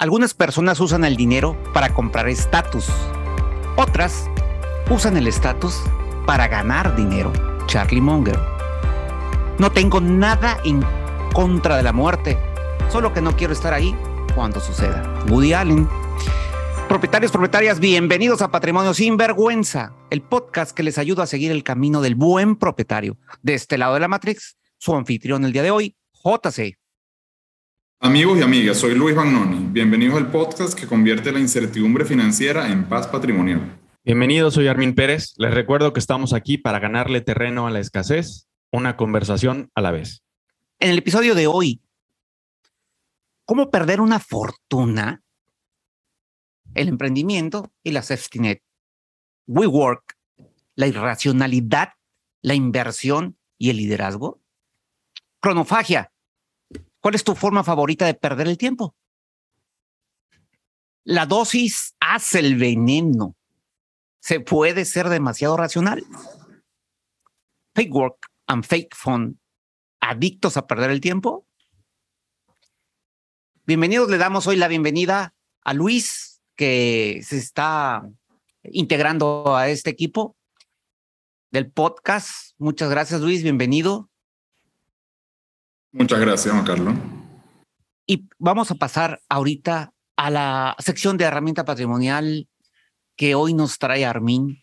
Algunas personas usan el dinero para comprar estatus. Otras usan el estatus para ganar dinero. Charlie Munger. No tengo nada en contra de la muerte, solo que no quiero estar ahí cuando suceda. Woody Allen. Propietarios, propietarias, bienvenidos a Patrimonio Sin Vergüenza, el podcast que les ayuda a seguir el camino del buen propietario. De este lado de la Matrix, su anfitrión el día de hoy, JC. Amigos y amigas, soy Luis Bagnoni. Bienvenidos al podcast que convierte la incertidumbre financiera en paz patrimonial. Bienvenidos, soy Armin Pérez. Les recuerdo que estamos aquí para ganarle terreno a la escasez, una conversación a la vez. En el episodio de hoy, ¿cómo perder una fortuna? El emprendimiento y la safety net. WeWork, la irracionalidad, la inversión y el liderazgo. Cronofagia, ¿Cuál es tu forma favorita de perder el tiempo? La dosis hace el veneno. Se puede ser demasiado racional. Fake work and fake fun. ¿Adictos a perder el tiempo? Bienvenidos, le damos hoy la bienvenida a Luis, que se está integrando a este equipo del podcast. Muchas gracias, Luis. Bienvenido. Muchas gracias, Juan Carlos. Y vamos a pasar ahorita a la sección de herramienta patrimonial que hoy nos trae Armin,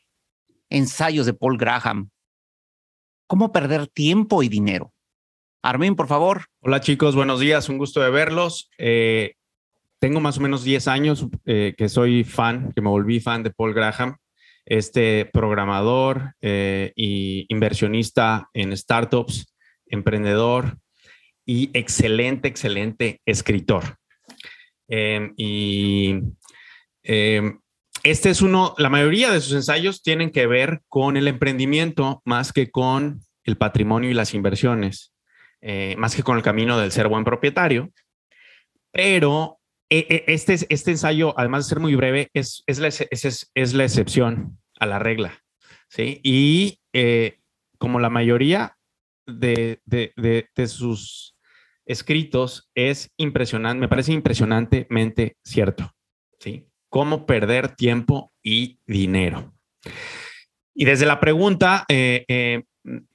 ensayos de Paul Graham. ¿Cómo perder tiempo y dinero? Armin, por favor. Hola chicos, buenos días, un gusto de verlos. Eh, tengo más o menos 10 años eh, que soy fan, que me volví fan de Paul Graham, este programador e inversionista en startups, emprendedor, y excelente, excelente escritor. Em, y em, este es uno, la mayoría de sus ensayos tienen que ver con el emprendimiento más que con el patrimonio y las inversiones, eh, más que con el camino del ser buen propietario. Pero e, e, este, este ensayo, además de ser muy breve, es, es, la, es, la excepción a la regla. ¿sí? Y eh, como la mayoría de, de, de sus escritos es impresionante, me parece impresionantemente cierto, ¿sí? Cómo perder tiempo y dinero. Y desde la pregunta, eh, eh,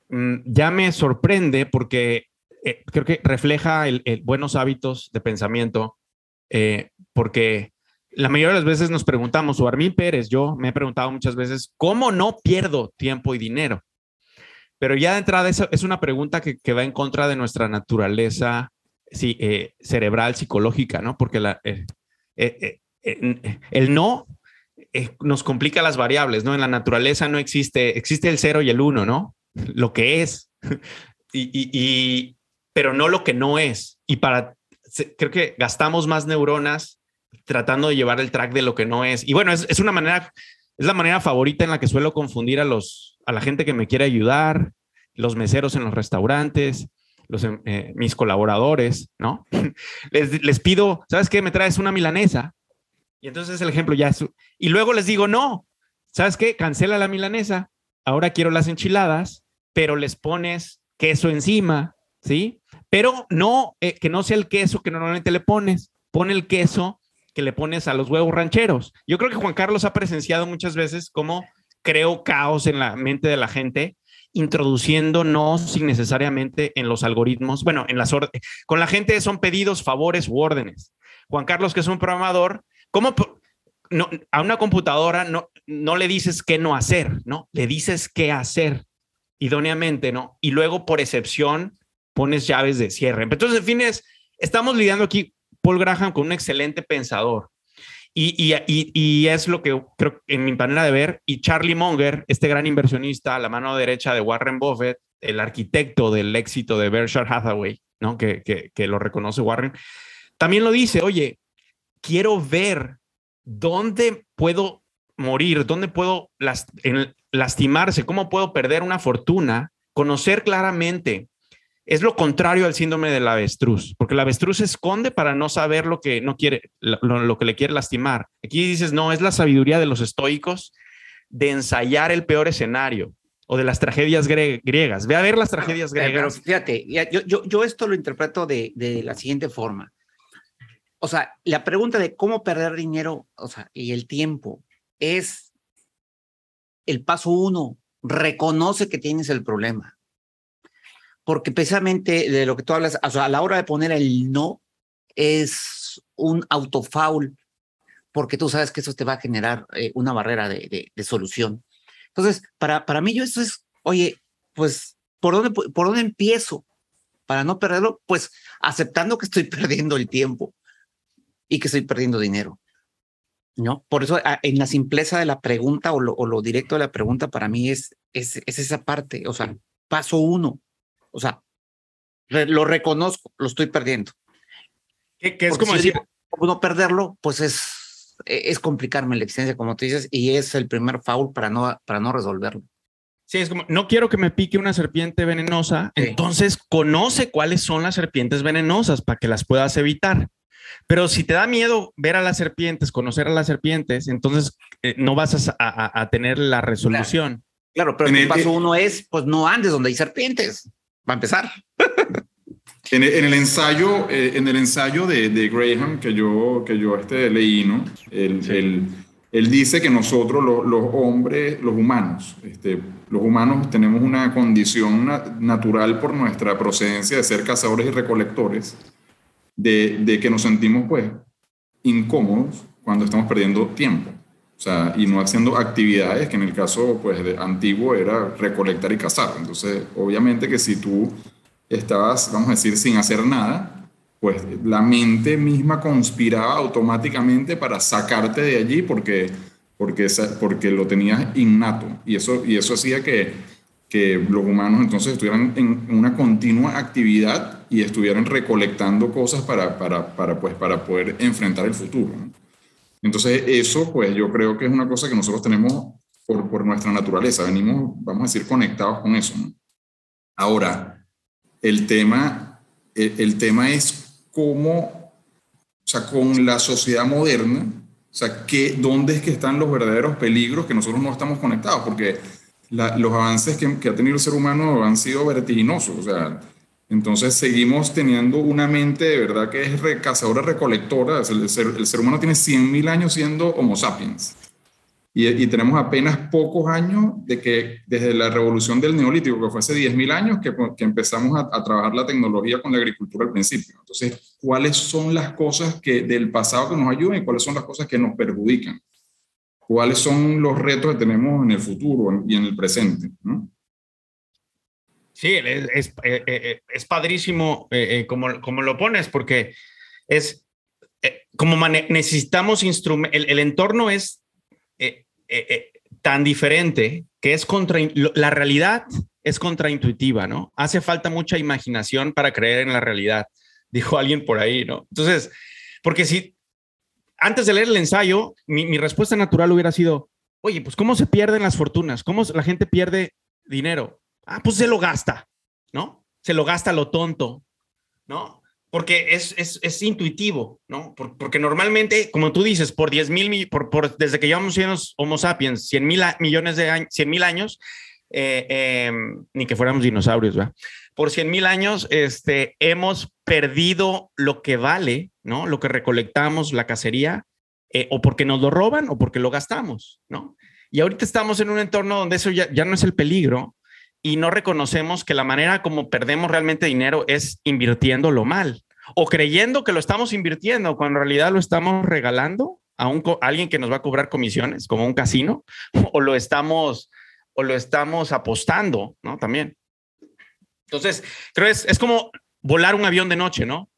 mm, ya me sorprende porque eh, creo que refleja el, buenos hábitos de pensamiento, porque la mayoría de las veces nos preguntamos, o Armin Pérez, yo me he preguntado muchas veces, ¿cómo no pierdo tiempo y dinero? Pero ya de entrada eso es una pregunta que, va en contra de nuestra naturaleza sí, eh, cerebral, psicológica, ¿no? Porque la, eh, eh, el no nos complica las variables, ¿no? En la naturaleza no existe, existe el cero y el uno, ¿no? Lo que es, y, pero no lo que no es. Y para, creo que gastamos más neuronas tratando de llevar el track de lo que no es. Y bueno, es, es una manera, es la manera favorita en la que suelo confundir a los, a la gente que me quiere ayudar, los meseros en los restaurantes, los, em, eh, mis colaboradores, ¿no? les, pido, ¿sabes qué? Me traes una milanesa. Y entonces el ejemplo ya es, y luego les digo, no, ¿sabes qué? Cancela la milanesa, ahora quiero las enchiladas, pero les pones queso encima, ¿sí? Pero no, eh, que no sea el queso que normalmente le pones, pone el queso que le pones a los huevos rancheros. Yo creo que Juan Carlos ha presenciado muchas veces cómo creo caos en la mente de la gente, introduciéndonos innecesariamente en los algoritmos. Bueno, en las con la gente son pedidos, favores u órdenes. Juan Carlos, que es un programador, ¿cómo a una computadora no, no le dices qué no hacer, ¿no? Le dices qué hacer idóneamente, ¿no? Y luego, por excepción, pones llaves de cierre. Entonces, en fin, estamos lidiando aquí, Paul Graham, con un excelente pensador, y, y, y, es lo que creo en mi manera de ver. Y Charlie Munger, este gran inversionista, la mano derecha de Warren Buffett, el arquitecto del éxito de Berkshire Hathaway, ¿no? que, que, que lo reconoce Warren, también lo dice, oye, quiero ver dónde puedo morir, dónde puedo lastimarse, cómo puedo perder una fortuna, conocer claramente es lo contrario al síndrome del avestruz, porque el avestruz se esconde para no saber lo que no quiere, lo, que le quiere lastimar. Aquí dices, no, es la sabiduría de los estoicos de ensayar el peor escenario o de las tragedias griegas. Ve a ver las tragedias griegas. Pero fíjate, yo, yo, yo, esto lo interpreto de, de la siguiente forma. o sea, la pregunta de cómo perder dinero, o sea, y el tiempo es el paso uno, reconoce que tienes el problema. Porque precisamente de lo que tú hablas, o sea, a la hora de poner el no, es un autofoul, porque tú sabes que eso te va a generar eh, una barrera de, de, solución. Entonces, para, para mí, yo eso es, oye, pues, ¿por dónde, ¿por dónde empiezo? Para no perderlo, pues aceptando que estoy perdiendo el tiempo y que estoy perdiendo dinero. ¿No? Por eso, en la simpleza de la pregunta o lo, o lo directo de la pregunta, para mí es, es, es esa parte, o sea, paso uno, o sea, lo reconozco, lo estoy perdiendo. Que, es como decir, no perderlo, pues es, e, es complicarme la existencia, como tú dices, y es el primer foul para no, para no resolverlo. Sí, es como, no quiero que me pique una serpiente venenosa, entonces conoce cuáles son las serpientes venenosas para que las puedas evitar. Pero si te da miedo ver a las serpientes, conocer a las serpientes, entonces eh, no vas a, a, tener la resolución. Claro, pero el, paso uno es, pues no andes donde hay serpientes, va a empezar. En el, ensayo, eh, en el ensayo de, de, Graham que yo, que yo este, leí, ¿no? Él, él, dice que nosotros, los, hombres, los humanos, este, los humanos tenemos una condición natural por nuestra procedencia de ser cazadores y recolectores, de, de que nos sentimos pues incómodos cuando estamos perdiendo tiempo. O sea, y no haciendo actividades que en el caso pues, de antiguo era recolectar y cazar. Entonces, obviamente que si tú estabas, vamos a decir, sin hacer nada, pues la mente misma conspiraba automáticamente para sacarte de allí porque, porque, porque lo tenías innato. Y eso, y eso hacía que, que los humanos entonces estuvieran en una continua actividad y estuvieran recolectando cosas para, para, para, pues, para poder enfrentar el futuro. Entonces eso, pues yo creo que es una cosa que nosotros tenemos por, por nuestra naturaleza, venimos, vamos a decir, conectados con eso. Ahora, el tema, el, tema es cómo, o sea, con la sociedad moderna, o sea, que, ¿dónde es que están los verdaderos peligros que nosotros no estamos conectados? Porque los avances que, ha tenido el ser humano han sido vertiginosos, o sea, entonces seguimos teniendo una mente de verdad que es cazadora recolectora. El ser, el ser humano tiene 100.000 años siendo Homo sapiens. Y, tenemos apenas pocos años de que desde la revolución del neolítico, que fue hace 10.000 años, que, que empezamos a, trabajar la tecnología con la agricultura al principio. Entonces, ¿cuáles son las cosas que del pasado que nos ayudan y cuáles son las cosas que nos perjudican? ¿Cuáles son los retos que tenemos en el futuro y en el presente? Sí, es, es, eh, eh, es padrísimo como, como lo pones, porque es como necesitamos instrumentos, el, el entorno es tan diferente que es contra la realidad es contraintuitiva, ¿no? Hace falta mucha imaginación para creer en la realidad, dijo alguien por ahí, ¿no? Entonces, porque si antes de leer el ensayo, mi, mi respuesta natural hubiera sido, oye, pues ¿cómo se pierden las fortunas? ¿Cómo la gente pierde dinero? Ah, pues se lo gasta, ¿no? Se lo gasta lo tonto, ¿no? porque es, es, es, intuitivo, ¿no? porque normalmente, como tú dices, por 10 mil, por, por, desde que llevamos siendo Homo sapiens, 100 mil millones de años, 100 mil años, eh, em, ni que fuéramos dinosaurios, ¿verdad? Por 100 mil años, este, hemos perdido lo que vale, ¿no? Lo que recolectamos, la cacería, eh, o porque nos lo roban o porque lo gastamos, ¿no? Y ahorita estamos en un entorno donde eso ya, ya no es el peligro, y no reconocemos que la manera como perdemos realmente dinero es invirtiéndolo mal o creyendo que lo estamos invirtiendo cuando en realidad lo estamos regalando a, un, alguien que nos va a cobrar comisiones, como un casino, o lo estamos, o lo estamos apostando, ¿no? También. Entonces, creo es, es como volar un avión de noche, ¿no?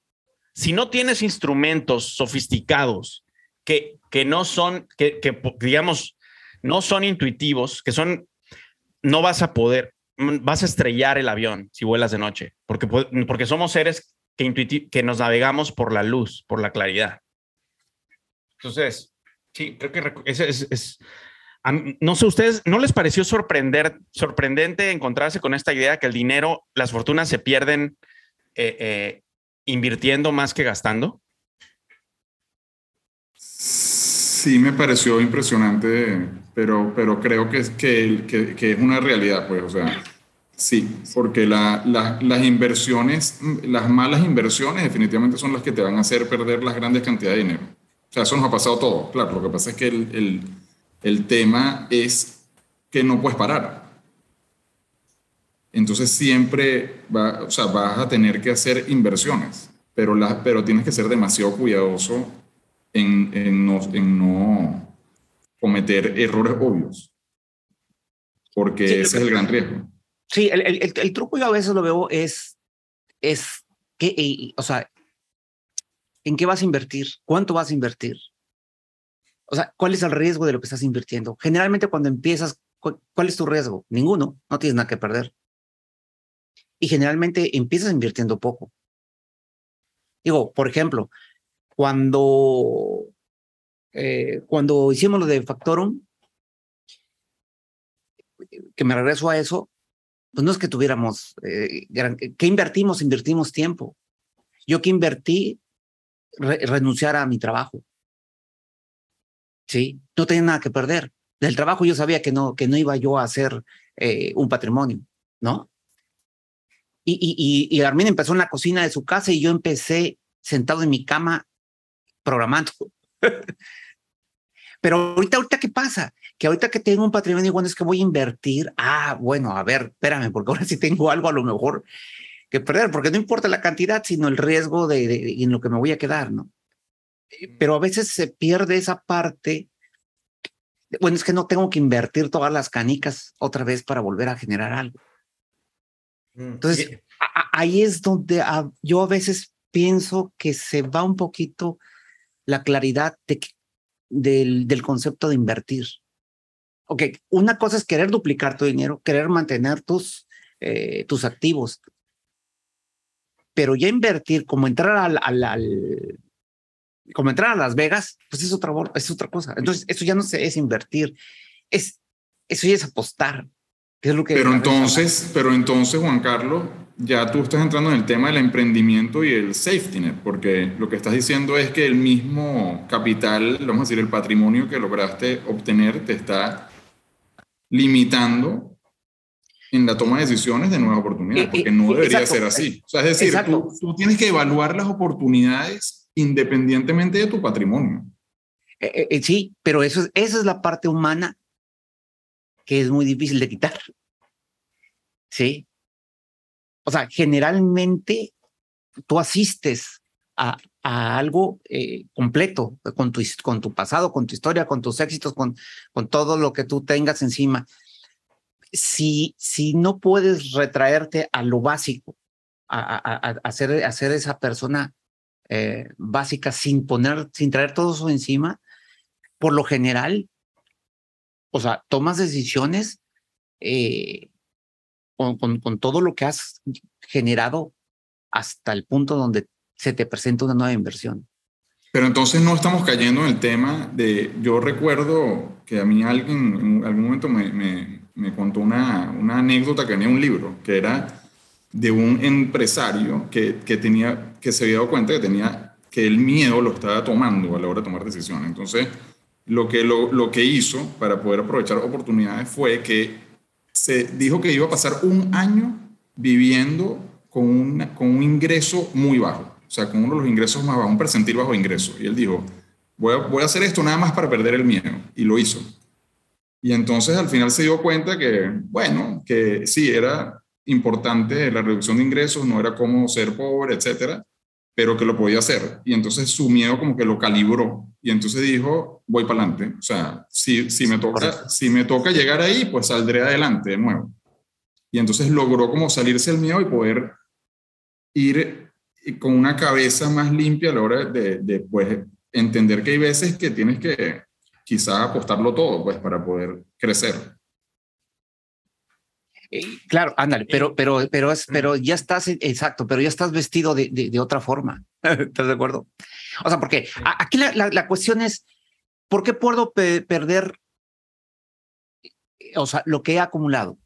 Si no tienes instrumentos sofisticados que, que no son, que, que digamos, no son intuitivos, que son, no vas a poder vas a estrellar el avión si vuelas de noche, porque, porque somos seres que, que nos navegamos por la luz, por la claridad. Entonces, sí, creo que es, es, no sé, ustedes, ¿no les pareció sorprender, sorprendente encontrarse con esta idea que el dinero, las fortunas se pierden eh, eh, invirtiendo más que gastando? Sí, me pareció impresionante, pero, pero creo que es, que, que, que es una realidad, pues, o sea, Sí, porque las inversiones, las malas inversiones definitivamente son las que te van a hacer perder las grandes cantidades de dinero. O sea, eso nos ha pasado todo. Claro, lo que pasa es que el, el tema es que no puedes parar. Entonces siempre va, o sea, vas a tener que hacer inversiones, pero, la, pero tienes que ser demasiado cuidadoso en, en, no, en no cometer errores obvios, porque ese es el gran riesgo. Sí, el, el, truco yo a veces lo veo es, es que, o sea, ¿en qué vas a invertir? ¿Cuánto vas a invertir? O sea, ¿cuál es el riesgo de lo que estás invirtiendo? Generalmente cuando empiezas, ¿cuál es tu riesgo? Ninguno, no tienes nada que perder. Y generalmente empiezas invirtiendo poco. Digo, por ejemplo, cuando, eh, cuando hicimos lo de Factorum, que me regreso a eso, pues no es que tuviéramos, eh, ¿qué invertimos? Invertimos tiempo. Yo que invertí, renunciar a mi trabajo. ¿sí? No tenía nada que perder. Del trabajo yo sabía que no, que no iba yo a hacer eh, un patrimonio, ¿no? Y, y, y, Armin empezó en la cocina de su casa y yo empecé sentado en mi cama programando. Pero ahorita, ahorita, ¿qué pasa? Que ahorita que tengo un patrimonio, bueno, es que voy a invertir. Ah, bueno, a ver, espérame, porque ahora sí tengo algo a lo mejor que perder, porque no importa la cantidad, sino el riesgo de, de en lo que me voy a quedar, ¿no? pero a veces se pierde esa parte. Bueno, es que no tengo que invertir todas las canicas otra vez para volver a generar algo. Mm, Entonces, ahí es donde yo a veces pienso que se va un poquito la claridad de, del, del concepto de invertir. Ok, una cosa es querer duplicar tu dinero, querer mantener tus, eh, tus activos, pero ya invertir, como entrar al, al, como entrar a Las Vegas, pues es otra, es otra cosa. Entonces, eso ya no es invertir, es, eso ya es apostar. es lo que pero entonces, pero entonces, Juan Carlos, ya tú estás entrando en el tema del emprendimiento y el safety net, porque lo que estás diciendo es que el mismo capital, vamos a decir, el patrimonio que lograste obtener te está limitando en la toma de decisiones de nuevas oportunidades, porque no debería ser así. O sea, es decir, tú, tú, tienes que evaluar las oportunidades independientemente de tu patrimonio. Eh, eh, eh, sí, pero eso, esa es la parte humana que es muy difícil de quitar. Sí. O sea, generalmente tú asistes a, a algo completo con tu, con tu pasado, con tu historia, con tus éxitos, con, con todo lo que tú tengas encima. Si, si no puedes retraerte a lo básico, a, a, a, ser, esa persona eh, básicas sin poner, sin traer todo eso encima, por lo general, o sea, tomas decisiones eh, con, todo lo que has generado hasta el punto donde se te presenta una nueva inversión. Pero entonces no estamos cayendo en el tema de, yo recuerdo que a mí alguien en algún momento me, me, me contó una, una anécdota que tenía un libro, que era de un empresario que, que, tenía, que se había dado cuenta que tenía que el miedo lo estaba tomando a la hora de tomar decisiones. Entonces, lo que, lo, lo que hizo para poder aprovechar oportunidades fue que se dijo que iba a pasar un año viviendo con, una, con un ingreso muy bajo, o sea, con uno de los ingresos más bajos, un percentil bajo ingreso. Y él dijo, voy a, voy a hacer esto nada más para perder el miedo. Y lo hizo. Y entonces al final se dio cuenta que, bueno, que sí, era importante la reducción de ingresos, no era como ser pobre, etcétera, pero que lo podía hacer. Y entonces su miedo como que lo calibró. Y entonces dijo, voy para adelante. O sea, si, si, me toca, si me toca llegar ahí, pues saldré adelante de nuevo. Y entonces logró como salirse el miedo y poder ir con una cabeza más limpia a la hora de, de pues, entender que hay veces que tienes que quizá apostarlo todo, pues, para poder crecer. Claro, ándale, pero, pero, pero, es, pero ya estás, exacto, pero ya estás vestido de, de, otra forma. ¿Estás de acuerdo? O sea, porque aquí la, la, cuestión es, ¿por qué puedo perder, o sea, lo que he acumulado?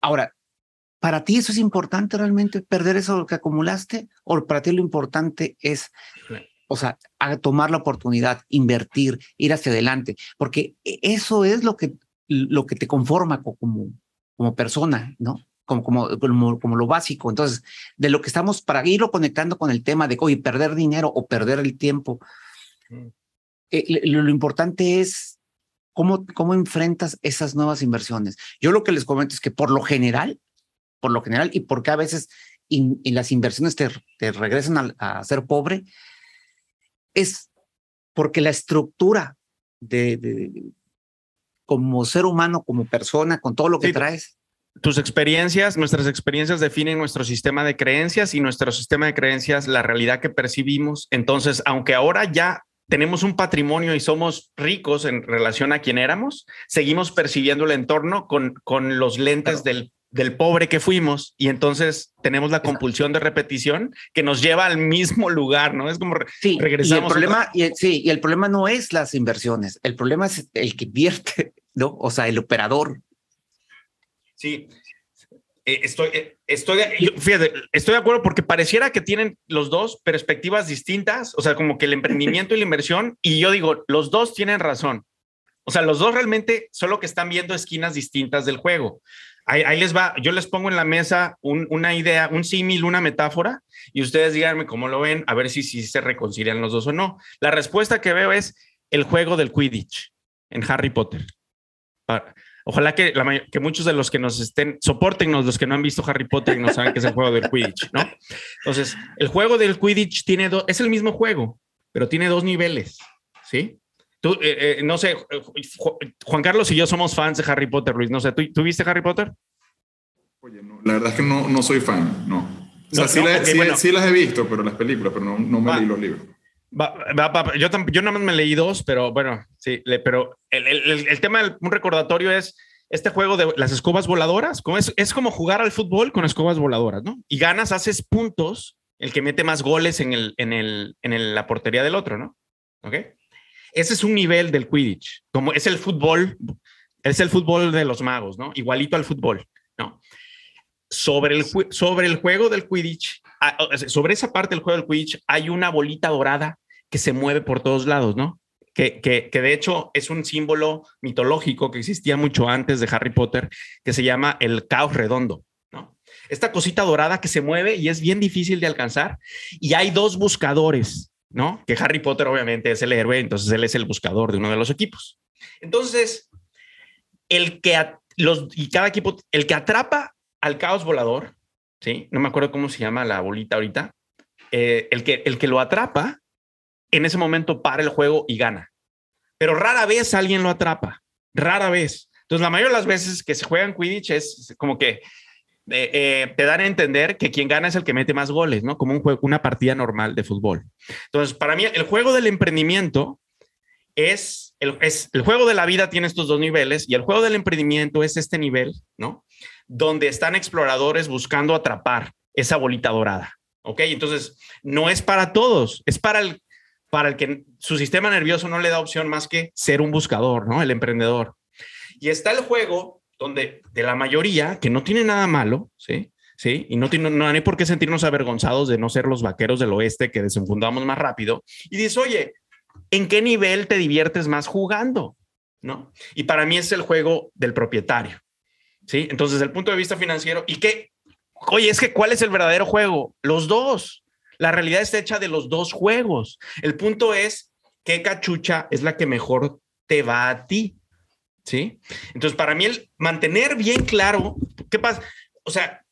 Ahora, ¿para ti eso es importante realmente, perder eso que acumulaste? ¿O para ti lo importante es, o sea, tomar la oportunidad, invertir, ir hacia adelante? Porque eso es lo que, lo que te conforma como, como persona, ¿no? como, como, como, lo básico. Entonces, de lo que estamos, para irlo conectando con el tema de, hoy perder dinero o perder el tiempo, mm. eh, lo, importante es cómo, cómo enfrentas esas nuevas inversiones. Yo lo que les comento es que por lo general, por lo general, y porque a veces y las inversiones te, te regresan a, ser pobre, es porque la estructura de, como ser humano, como persona, con todo lo que traes. Tus experiencias, nuestras experiencias definen nuestro sistema de creencias y nuestro sistema de creencias la realidad que percibimos. Entonces, aunque ahora ya tenemos un patrimonio y somos ricos en relación a quien éramos, seguimos percibiendo el entorno con, con los lentes del del pobre que fuimos y entonces tenemos la compulsión de repetición que nos lleva al mismo lugar, ¿no? Es como sí, regresamos. Y el problema, y sí, y el problema no es las inversiones, el problema es el que invierte, ¿no? O sea, el operador. Sí, eh, estoy, eh, estoy, fíjate, estoy de acuerdo porque pareciera que tienen los dos perspectivas distintas, o sea, como que el emprendimiento y la inversión, y yo digo, los dos tienen razón. O sea, los dos realmente solo que están viendo esquinas distintas del juego. Ahí, les va, yo les pongo en la mesa una idea, un símil, una metáfora, y ustedes díganme cómo lo ven, a ver si, si se reconcilian los dos o no. La respuesta que veo es el juego del Quidditch en Harry Potter. Ojalá que, que muchos de los que nos estén, soportennos los que no han visto Harry Potter y no saben qué es el juego del Quidditch, ¿no? Entonces, el juego del Quidditch tiene dos, es el mismo juego, pero tiene dos niveles, ¿sí? Tú, eh, eh, no sé, Juan Carlos y yo somos fans de Harry Potter, Luis. No sé, ¿tú, viste Harry Potter? Oye, no, la verdad es que no, no soy fan, no. O sea, sí, sí, las he visto, pero las películas, pero no, no me leí los libros. yo, yo nada más me leí dos, pero bueno, sí, pero el, el, el tema, un recordatorio es este juego de las escobas voladoras, como es, es como jugar al fútbol con escobas voladoras, ¿no? Y ganas, haces puntos, el que mete más goles en, el, en, el, en la portería del otro, ¿no? ¿Ok? Ese es un nivel del Quidditch, como es el fútbol, es el fútbol de los magos, ¿no? Igualito al fútbol, ¿no? Sobre el, sobre el juego del Quidditch, ah, sobre esa parte del juego del Quidditch, hay una bolita dorada que se mueve por todos lados, ¿no? Que, que, que, de hecho es un símbolo mitológico que existía mucho antes de Harry Potter, que se llama el caos redondo, ¿no? Esta cosita dorada que se mueve y es bien difícil de alcanzar. Y hay dos buscadores ¿no? Que Harry Potter obviamente es el héroe, entonces él es el buscador de uno de los equipos. Entonces, el que los y cada equipo, el que atrapa al caos volador, ¿sí? No me acuerdo cómo se llama la bolita ahorita. Eh, el, que, el que lo atrapa, en ese momento para el juego y gana. Pero rara vez alguien lo atrapa, rara vez. Entonces, la mayoría de las veces que se juegan Quidditch es como que eh, te dan a entender que quien gana es el que mete más goles, ¿no? Como un juego, una partida normal de fútbol. Entonces, para mí, el juego del emprendimiento es el, es el juego de la vida tiene estos dos niveles y el juego del emprendimiento es este nivel, ¿no? Donde están exploradores buscando atrapar esa bolita dorada, ¿ok? Entonces, no es para todos, es para el, para el que su sistema nervioso no le da opción más que ser un buscador, ¿no? El emprendedor. Y está el juego donde de la mayoría, que no tiene nada malo, ¿sí? ¿Sí? Y no, tiene, no, hay por qué sentirnos avergonzados de no ser los vaqueros del oeste que desenfundamos más rápido. Y dices, oye, ¿en qué nivel te diviertes más jugando? ¿No? Y para mí es el juego del propietario. ¿Sí? Entonces, desde el punto de vista financiero, ¿y qué? Oye, es que ¿cuál es el verdadero juego? Los dos. La realidad está hecha de los dos juegos. El punto es qué cachucha es la que mejor te va a ti. ¿Sí? Entonces, para mí, el mantener bien claro, ¿qué pasa? O sea,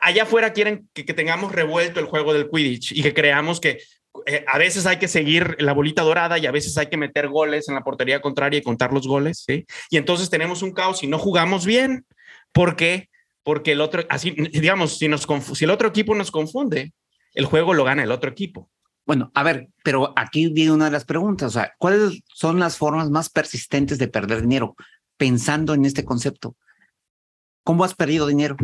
allá afuera quieren que, tengamos revuelto el juego del Quidditch y que creamos que eh, a veces hay que seguir la bolita dorada y a veces hay que meter goles en la portería contraria y contar los goles, ¿sí? Y entonces tenemos un caos y no jugamos bien. ¿Por qué? Porque el otro, así, digamos, si, nos si el otro equipo nos confunde, el juego lo gana el otro equipo. Bueno, a ver, pero aquí viene una de las preguntas, o sea, ¿cuáles son las formas más persistentes de perder dinero? Pensando en este concepto, ¿cómo has perdido dinero?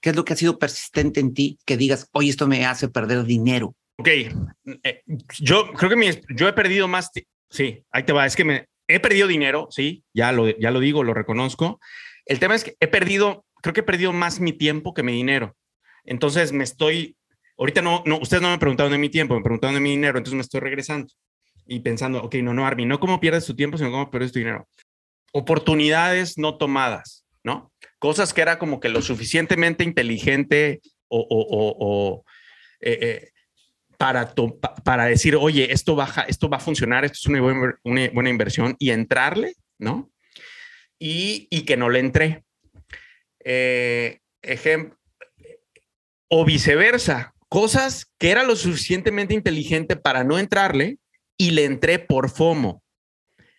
¿Qué es lo que ha sido persistente en ti que digas, oye, esto me hace perder dinero? Ok, eh, yo creo que mi, yo he perdido más, sí, ahí te va, es que me he perdido dinero, sí, ya lo, ya lo digo, lo reconozco. El tema es que he perdido, creo que he perdido más mi tiempo que mi dinero. Entonces me estoy Ahorita no, no, ustedes no me preguntaron de mi tiempo, me preguntaron de mi dinero, entonces me estoy regresando y pensando, ok, no, no, Armin, no cómo pierdes tu tiempo, sino cómo pierdes tu dinero. Oportunidades no tomadas, ¿no? cosas que era como que lo suficientemente inteligente o, eh, eh, para, para decir, oye, esto, baja, esto va a funcionar, esto es una buena, inversión y entrarle, ¿no? Y, que no le entré. Eh, ejemplo, o viceversa, cosas que era lo suficientemente inteligente para no entrarle y le entré por FOMO,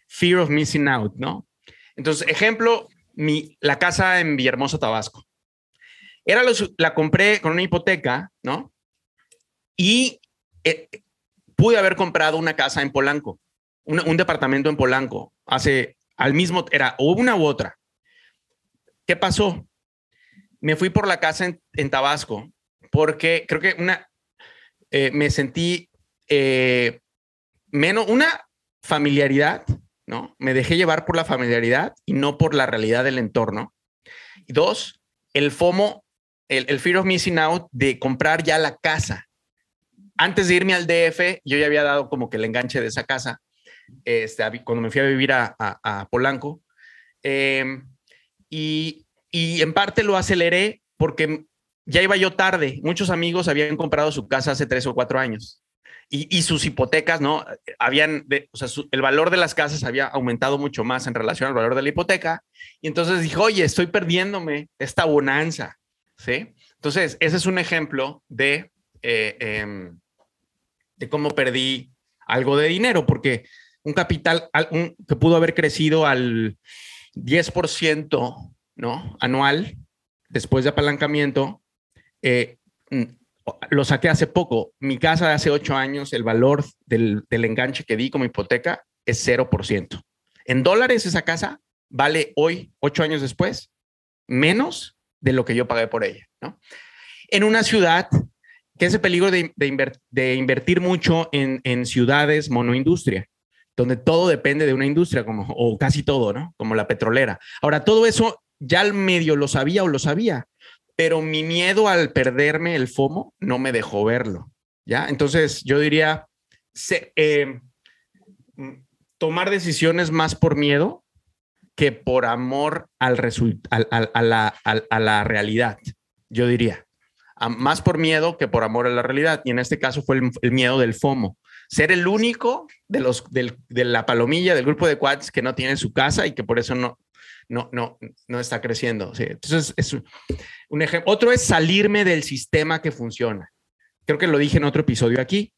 fear of missing out, ¿no? Entonces, ejemplo, mi, la casa en Villahermosa, Tabasco. Era la compré con una hipoteca, ¿no? Y eh, pude haber comprado una casa en Polanco, un, departamento en Polanco, hace al mismo, era o una u otra. ¿Qué pasó? Me fui por la casa en, Tabasco porque creo que una, eh, me sentí eh, menos, una familiaridad, ¿no? Me dejé llevar por la familiaridad y no por la realidad del entorno. Y dos, el FOMO, el, el fear of missing out de comprar ya la casa antes de irme al DF, yo ya había dado como que el enganche de esa casa, este, cuando me fui a vivir a, Polanco. Em, y, en parte lo aceleré porque ya iba yo tarde. Muchos amigos habían comprado su casa hace tres o cuatro años. Y, sus hipotecas, ¿no? Habían, o sea, el valor de las casas había aumentado mucho más en relación al valor de la hipoteca. Y entonces dije, oye, estoy perdiéndome esta bonanza, ¿sí? Entonces, ese es un ejemplo de eh, em, de cómo perdí algo de dinero, porque un capital que pudo haber crecido al 10% ¿no? anual después de apalancamiento, eh, mm, lo saqué hace poco. Mi casa de hace ocho años, el valor del, enganche que di como hipoteca es 0%. En dólares esa casa vale hoy, ocho años después, menos de lo que yo pagué por ella. ¿no? En una ciudad que ese peligro de, invertir mucho en, ciudades monoindustria, donde todo depende de una industria, como, o casi todo, ¿no? Como la petrolera. Ahora, todo eso ya medio lo sabía o lo sabía, pero mi miedo al perderme el FOMO no me dejó verlo, ¿ya? Entonces, yo diría, eh, tomar decisiones más por miedo que por amor al a, la, a la realidad, yo diría más por miedo que por amor a la realidad. Y en este caso fue el, miedo del FOMO. Ser el único de, los, de la palomilla del grupo de quads que no tiene su casa y que por eso no, no, no, no está creciendo. Entonces, es un ejemplo. Otro es salirme del sistema que funciona. Creo que lo dije en otro episodio aquí.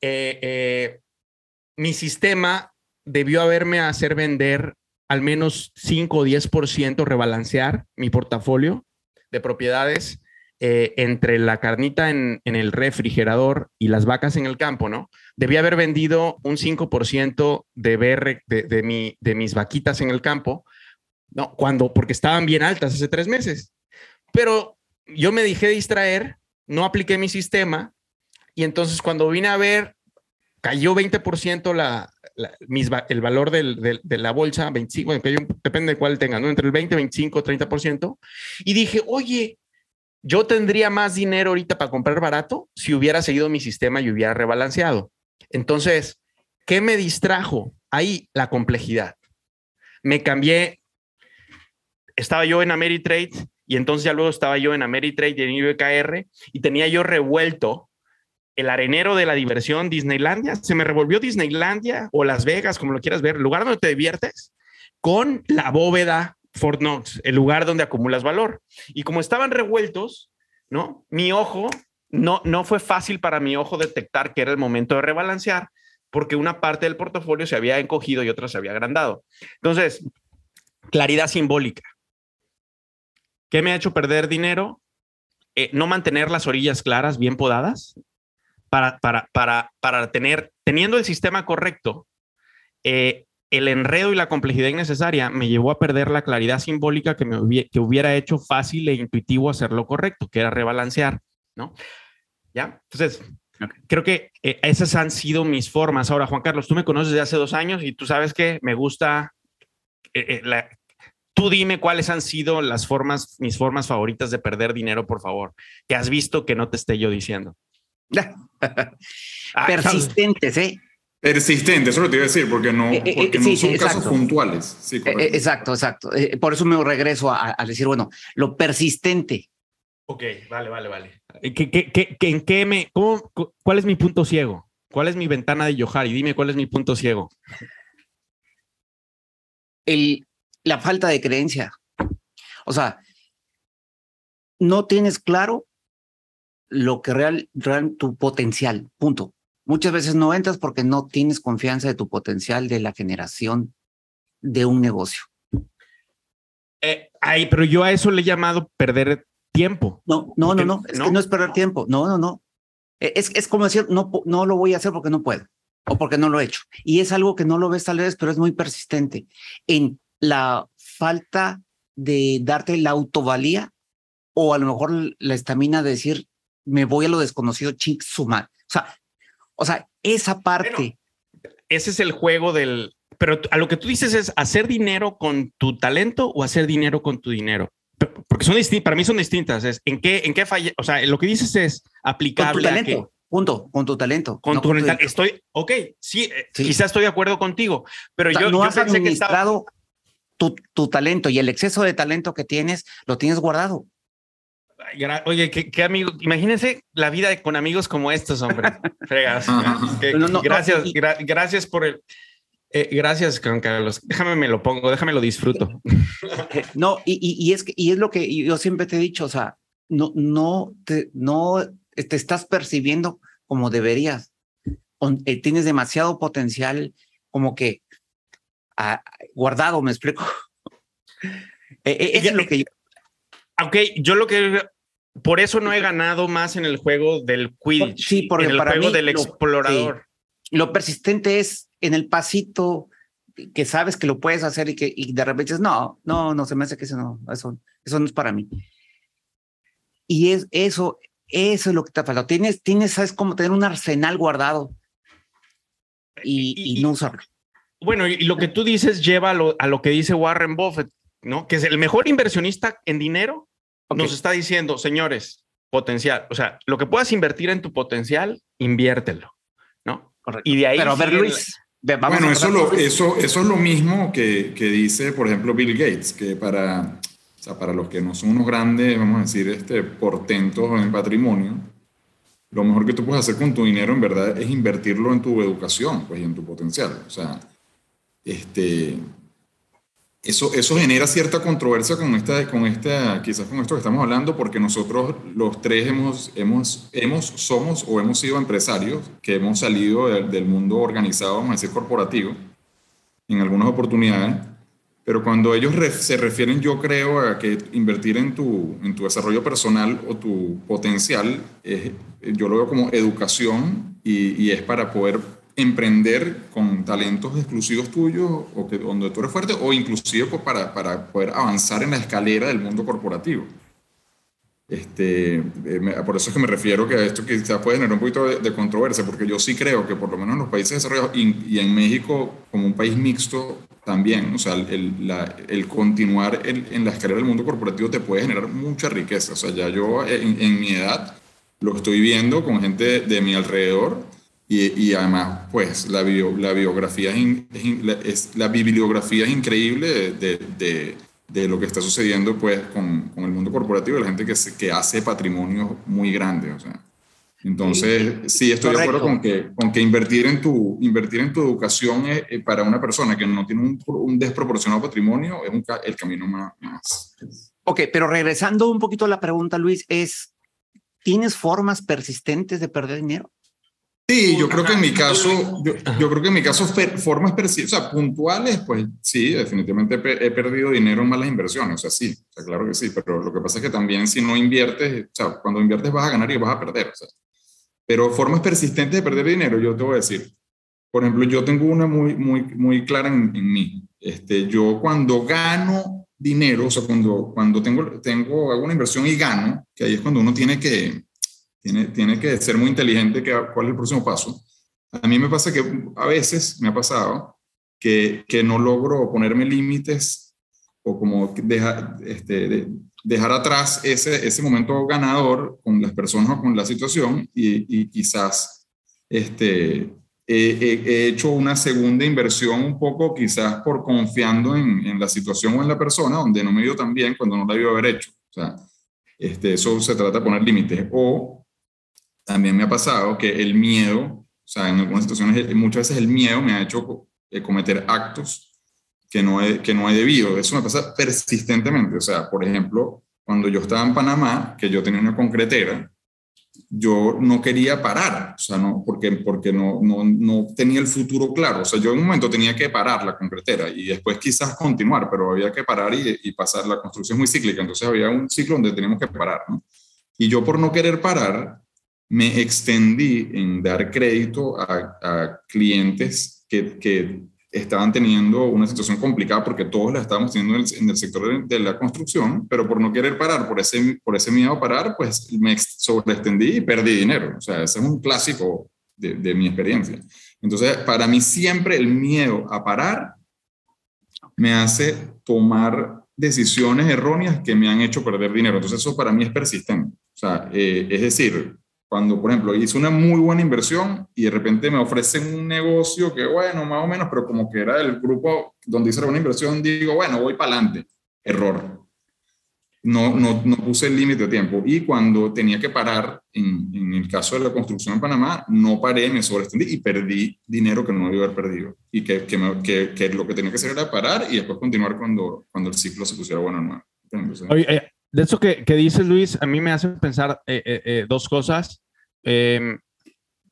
Eh, eh, mi sistema debió haberme hacer vender al menos 5 o 10%, rebalancear mi portafolio de propiedades eh, entre la carnita en, el refrigerador y las vacas en el campo, ¿no? Debía haber vendido un 5% de, BR, de, mi, de mis vaquitas en el campo, ¿no? Cuando, porque estaban bien altas hace tres meses. Pero yo me dejé distraer, no apliqué mi sistema y entonces cuando vine a ver, cayó 20% la, el valor de la bolsa, 25, bueno, depende de cuál tenga, ¿no? Entre el 20, 25, 30%. Y dije, oye, yo tendría más dinero ahorita para comprar barato si hubiera seguido mi sistema y hubiera rebalanceado. Entonces, ¿qué me distrajo? Ahí la complejidad. Me cambié, estaba yo en Ameritrade y entonces ya luego estaba yo en Ameritrade y en IBKR y tenía yo revuelto el arenero de la diversión Disneylandia. Se me revolvió Disneylandia o Las Vegas, como lo quieras ver, lugar donde te diviertes, con la bóveda Fort Knox, el lugar donde acumulas valor. Y como estaban revueltos, ¿no? Mi ojo, no, no fue fácil para mi ojo detectar que era el momento de rebalancear, porque una parte del portafolio se había encogido y otra se había agrandado. Entonces, claridad simbólica. ¿Qué me ha hecho perder dinero? Eh, no mantener las orillas claras, bien podadas, para, para, para, para tener, teniendo el sistema correcto, eh, el enredo y la complejidad innecesaria me llevó a perder la claridad simbólica que me hubiera, que hubiera hecho fácil e intuitivo hacer lo correcto, que era rebalancear, ¿no? ¿Ya? Entonces, creo que eh, esas han sido mis formas. Ahora, Juan Carlos, tú me conoces desde hace dos años y tú sabes que me gusta, eh, eh, tú dime cuáles han sido las formas, mis formas favoritas de perder dinero, por favor, que has visto que no te esté yo diciendo. Persistentes, ¿eh? Persistente, eso lo te iba a decir, porque no, eh, porque no son casos puntuales. Sí, exacto, exacto. por eso me regreso a, decir, bueno, lo persistente. Ok, vale, vale, vale. ¿Qué, qué, qué, en qué me, cómo, ¿Cuál es mi punto ciego? ¿Cuál es mi ventana de Yohari? Dime cuál es mi punto ciego. El, la falta de creencia. O sea, no tienes claro lo que real, real tu potencial, punto. Muchas veces no entras porque no tienes confianza de tu potencial de la generación de un negocio. Eh, ay, pero yo a eso le he llamado perder tiempo. No, no, no, no, es que no es perder tiempo. No, no, no. E, es, es como decir, no, no lo voy a hacer porque no puedo o porque no lo he hecho. Y es algo que no lo ves tal vez, pero es muy persistente en la falta de darte la autovalía o a lo mejor la estamina de decir, me voy a lo desconocido, ching, sumar. O sea, o sea, esa parte. ese es el juego del. Pero a lo que tú dices es hacer dinero con tu talento o hacer dinero con tu dinero. Porque son distintas, para mí son distintas. Es en qué, en qué falla. O sea, lo que dices es aplicable. Con tu talento. punto, con tu talento. Con tu talento. Estoy, ok, eh, sí, quizás estoy de acuerdo contigo, pero yo, no yo has pensé que estaba... tu, tu talento y el exceso de talento que tienes, lo tienes guardado. Oye, qué, amigo, imagínense la vida con amigos como estos, hombre. Fregas. gracias, gracias por el. Eh, gracias, Carlos. Déjame me lo pongo, déjame lo disfruto. Eh, no, y, y, es que, y es lo que yo siempre te he dicho, o sea, no, no te, no te estás percibiendo como deberías. Eh, tienes demasiado potencial, como que guardado, me explico. es lo que yo. Ok, yo lo que por eso no he ganado más en el juego del Quidditch. Sí, porque en el para juego del explorador. lo persistente es en el pasito que sabes que lo puedes hacer y que y de repente dices, no, no, no, se me hace que eso no, eso, eso no es para mí. Y es eso, eso es lo que te falta. Tienes, tienes, sabes cómo tener un arsenal guardado y, no usarlo. Bueno, y lo que tú dices lleva a lo, a lo que dice Warren Buffett, ¿no? Que es el mejor inversionista en dinero nos está diciendo, señores, potencial, o sea, lo que puedas invertir en tu potencial, inviértelo, ¿no? Y de ahí... Pero a ver, Luis, bueno, eso, lo, eso, eso es lo mismo que, que, dice, por ejemplo, Bill Gates, que para, o sea, para los que no son unos grandes, vamos a decir, este, portentos en patrimonio, lo mejor que tú puedes hacer con tu dinero en verdad es invertirlo en tu educación, pues, y en tu potencial. O sea, este, eso, eso genera cierta controversia con esta, con esta, quizás con esto que estamos hablando, porque nosotros los tres hemos, hemos, hemos, somos o hemos sido empresarios que hemos salido del, mundo organizado, vamos a decir, corporativo, en algunas oportunidades, pero cuando ellos se refieren, yo creo, a que invertir en tu, en tu desarrollo personal o tu potencial, yo lo veo como educación y, y es para poder emprender con talentos exclusivos tuyos o que, donde tú eres fuerte o inclusive pues, para, para poder avanzar en la escalera del mundo corporativo. Este, eh, por eso es que me refiero que esto quizás puede generar un poquito de, controversia, porque yo sí creo que por lo menos en los países desarrollados y, en México como un país mixto también, o sea, el, la, el continuar en, la escalera del mundo corporativo te puede generar mucha riqueza. O sea, ya yo en, en mi edad lo estoy viendo con gente de mi alrededor y, además, pues, la, la biografía es, la bibliografía es increíble de, de, de, lo que está sucediendo, pues, con, con, el mundo corporativo, la gente que, que hace patrimonio muy grande, o sea. Entonces, sí, estoy de acuerdo con que, con que invertir, en tu, invertir en tu educación para una persona que no tiene un, un desproporcionado patrimonio es un, el camino más, más. Ok, pero regresando un poquito a la pregunta, Luis, es, ¿tienes formas persistentes de perder dinero? Sí, yo creo que en mi caso, yo, yo creo que en mi caso, formas o sea, puntuales, pues sí, definitivamente he perdido dinero en malas inversiones, o sea, sí, o sea, claro que sí, pero lo que pasa es que también si no inviertes, o sea, cuando inviertes vas a ganar y vas a perder, o sea, pero formas persistentes de perder dinero, yo te voy a decir, por ejemplo, yo tengo una muy, muy, muy clara en, en mí, este, yo cuando gano dinero, o sea, cuando, cuando tengo, tengo, hago una inversión y gano, que ahí es cuando uno tiene que, tiene, tiene que ser muy inteligente que, cuál es el próximo paso. A mí me pasa que a veces me ha pasado que, que no logro ponerme límites o como dejar, este, dejar atrás ese, ese momento ganador con las personas o con la situación y, y quizás este, he hecho una segunda inversión un poco quizás por confiando en, en, la situación o en la persona donde no me dio tan bien cuando no la debió haber hecho. O sea, este, eso se trata de poner límites. O también me ha pasado que el miedo, o sea, en algunas situaciones, muchas veces el miedo me ha hecho eh, cometer actos que no, he, que no he debido. Eso me pasa persistentemente. O sea, por ejemplo, cuando yo estaba en Panamá, que yo tenía una concretera, yo no quería parar, o sea, no, porque, porque no, no, no, tenía el futuro claro. O sea, yo en un momento tenía que parar la concretera y después quizás continuar, pero había que parar y, pasar. La construcción es muy cíclica, entonces había un ciclo donde teníamos que parar. Y yo por no querer parar, me extendí en dar crédito a, a clientes que, que estaban teniendo una situación complicada porque todos la estábamos teniendo en el, sector de, la construcción, pero por no querer parar, por ese, por ese miedo a parar, pues me sobreextendí y perdí dinero. O sea, ese es un clásico de, de mi experiencia. Entonces, para mí siempre el miedo a parar me hace tomar decisiones erróneas que me han hecho perder dinero. Entonces, eso para mí es persistente. O sea, eh, es decir, cuando, por ejemplo, hice una muy buena inversión y de repente me ofrecen un negocio que, bueno, más o menos, pero como que era el grupo donde hice buena inversión, digo, bueno, voy para adelante. Error. No, no, no puse el límite de tiempo. Y cuando tenía que parar, en, en, el caso de la construcción en Panamá, no paré, me sobreextendí y perdí dinero que no debía haber perdido. Y que, que, que, lo que tenía que hacer era parar y después continuar cuando, cuando el ciclo se pusiera bueno nuevo. Entonces, Oye, eh, de eso que, que dices, Luis, a mí me hace pensar eh, eh, eh dos cosas. Eh,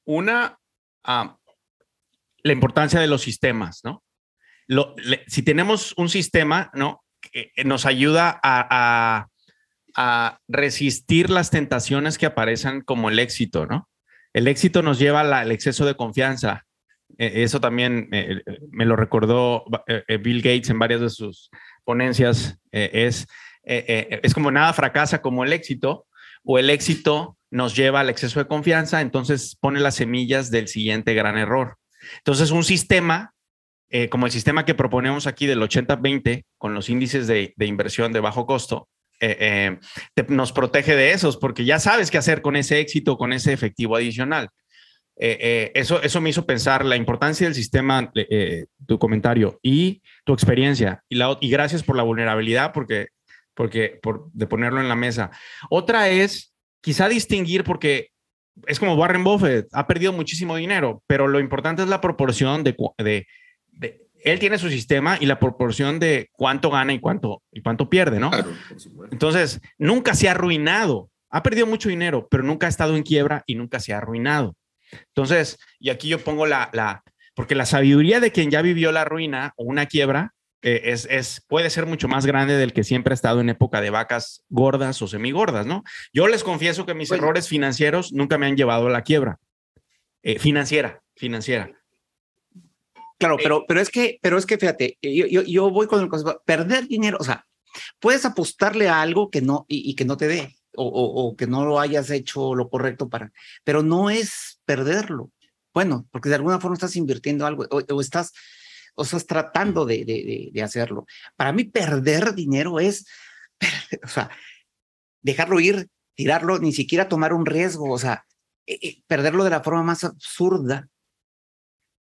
una, ah, la importancia de los sistemas, ¿no? Lo, le, si tenemos un sistema, ¿no? Que nos ayuda a, a, a, resistir las tentaciones que aparecen como el éxito, ¿no? El éxito nos lleva al exceso de confianza. Eh, eso también eh, me lo recordó eh, Bill Gates en varias de sus ponencias. es, es como nada fracasa como el éxito, o el éxito nos lleva al exceso de confianza, entonces pone las semillas del siguiente gran error. Entonces, un sistema, eh, como el sistema que proponemos aquí del 80-20, con los índices de, inversión de bajo costo, eh, eh, nos protege de esos, porque ya sabes qué hacer con ese éxito, con ese efectivo adicional. Eh, eso, eso me hizo pensar la importancia del sistema, tu comentario y tu experiencia. Y gracias por la vulnerabilidad, porque, porque por, de ponerlo en la mesa. Otra es quizá distinguir porque es como Warren Buffett, ha perdido muchísimo dinero, pero lo importante es la proporción de, de, de él tiene su sistema y la proporción de cuánto gana y cuánto, y cuánto pierde, ¿no? Claro, Entonces, nunca se ha arruinado. Ha perdido mucho dinero, pero nunca ha estado en quiebra y nunca se ha arruinado. Entonces, y aquí yo pongo la, la, porque la sabiduría de quien ya vivió la ruina o una quiebra eh, es, es, puede ser mucho más grande del que siempre ha estado en época de vacas gordas o semigordas, ¿no? Yo les confieso que mis errores financieros nunca me han llevado a la quiebra. Eh, financiera, financiera. Claro, pero, pero, es que, pero es que fíjate, yo, yo, yo voy con el concepto, perder dinero, o sea, puedes apostarle a algo que no, y, y que no te dé, o, o, o, que no lo hayas hecho lo correcto para, pero no es perderlo. Bueno, porque de alguna forma estás invirtiendo algo, o, o estás o estás tratando de, de, de, hacerlo. Para mí perder dinero es, o sea, dejarlo ir, tirarlo, ni siquiera tomar un riesgo, o sea, eh, perderlo de la forma más absurda.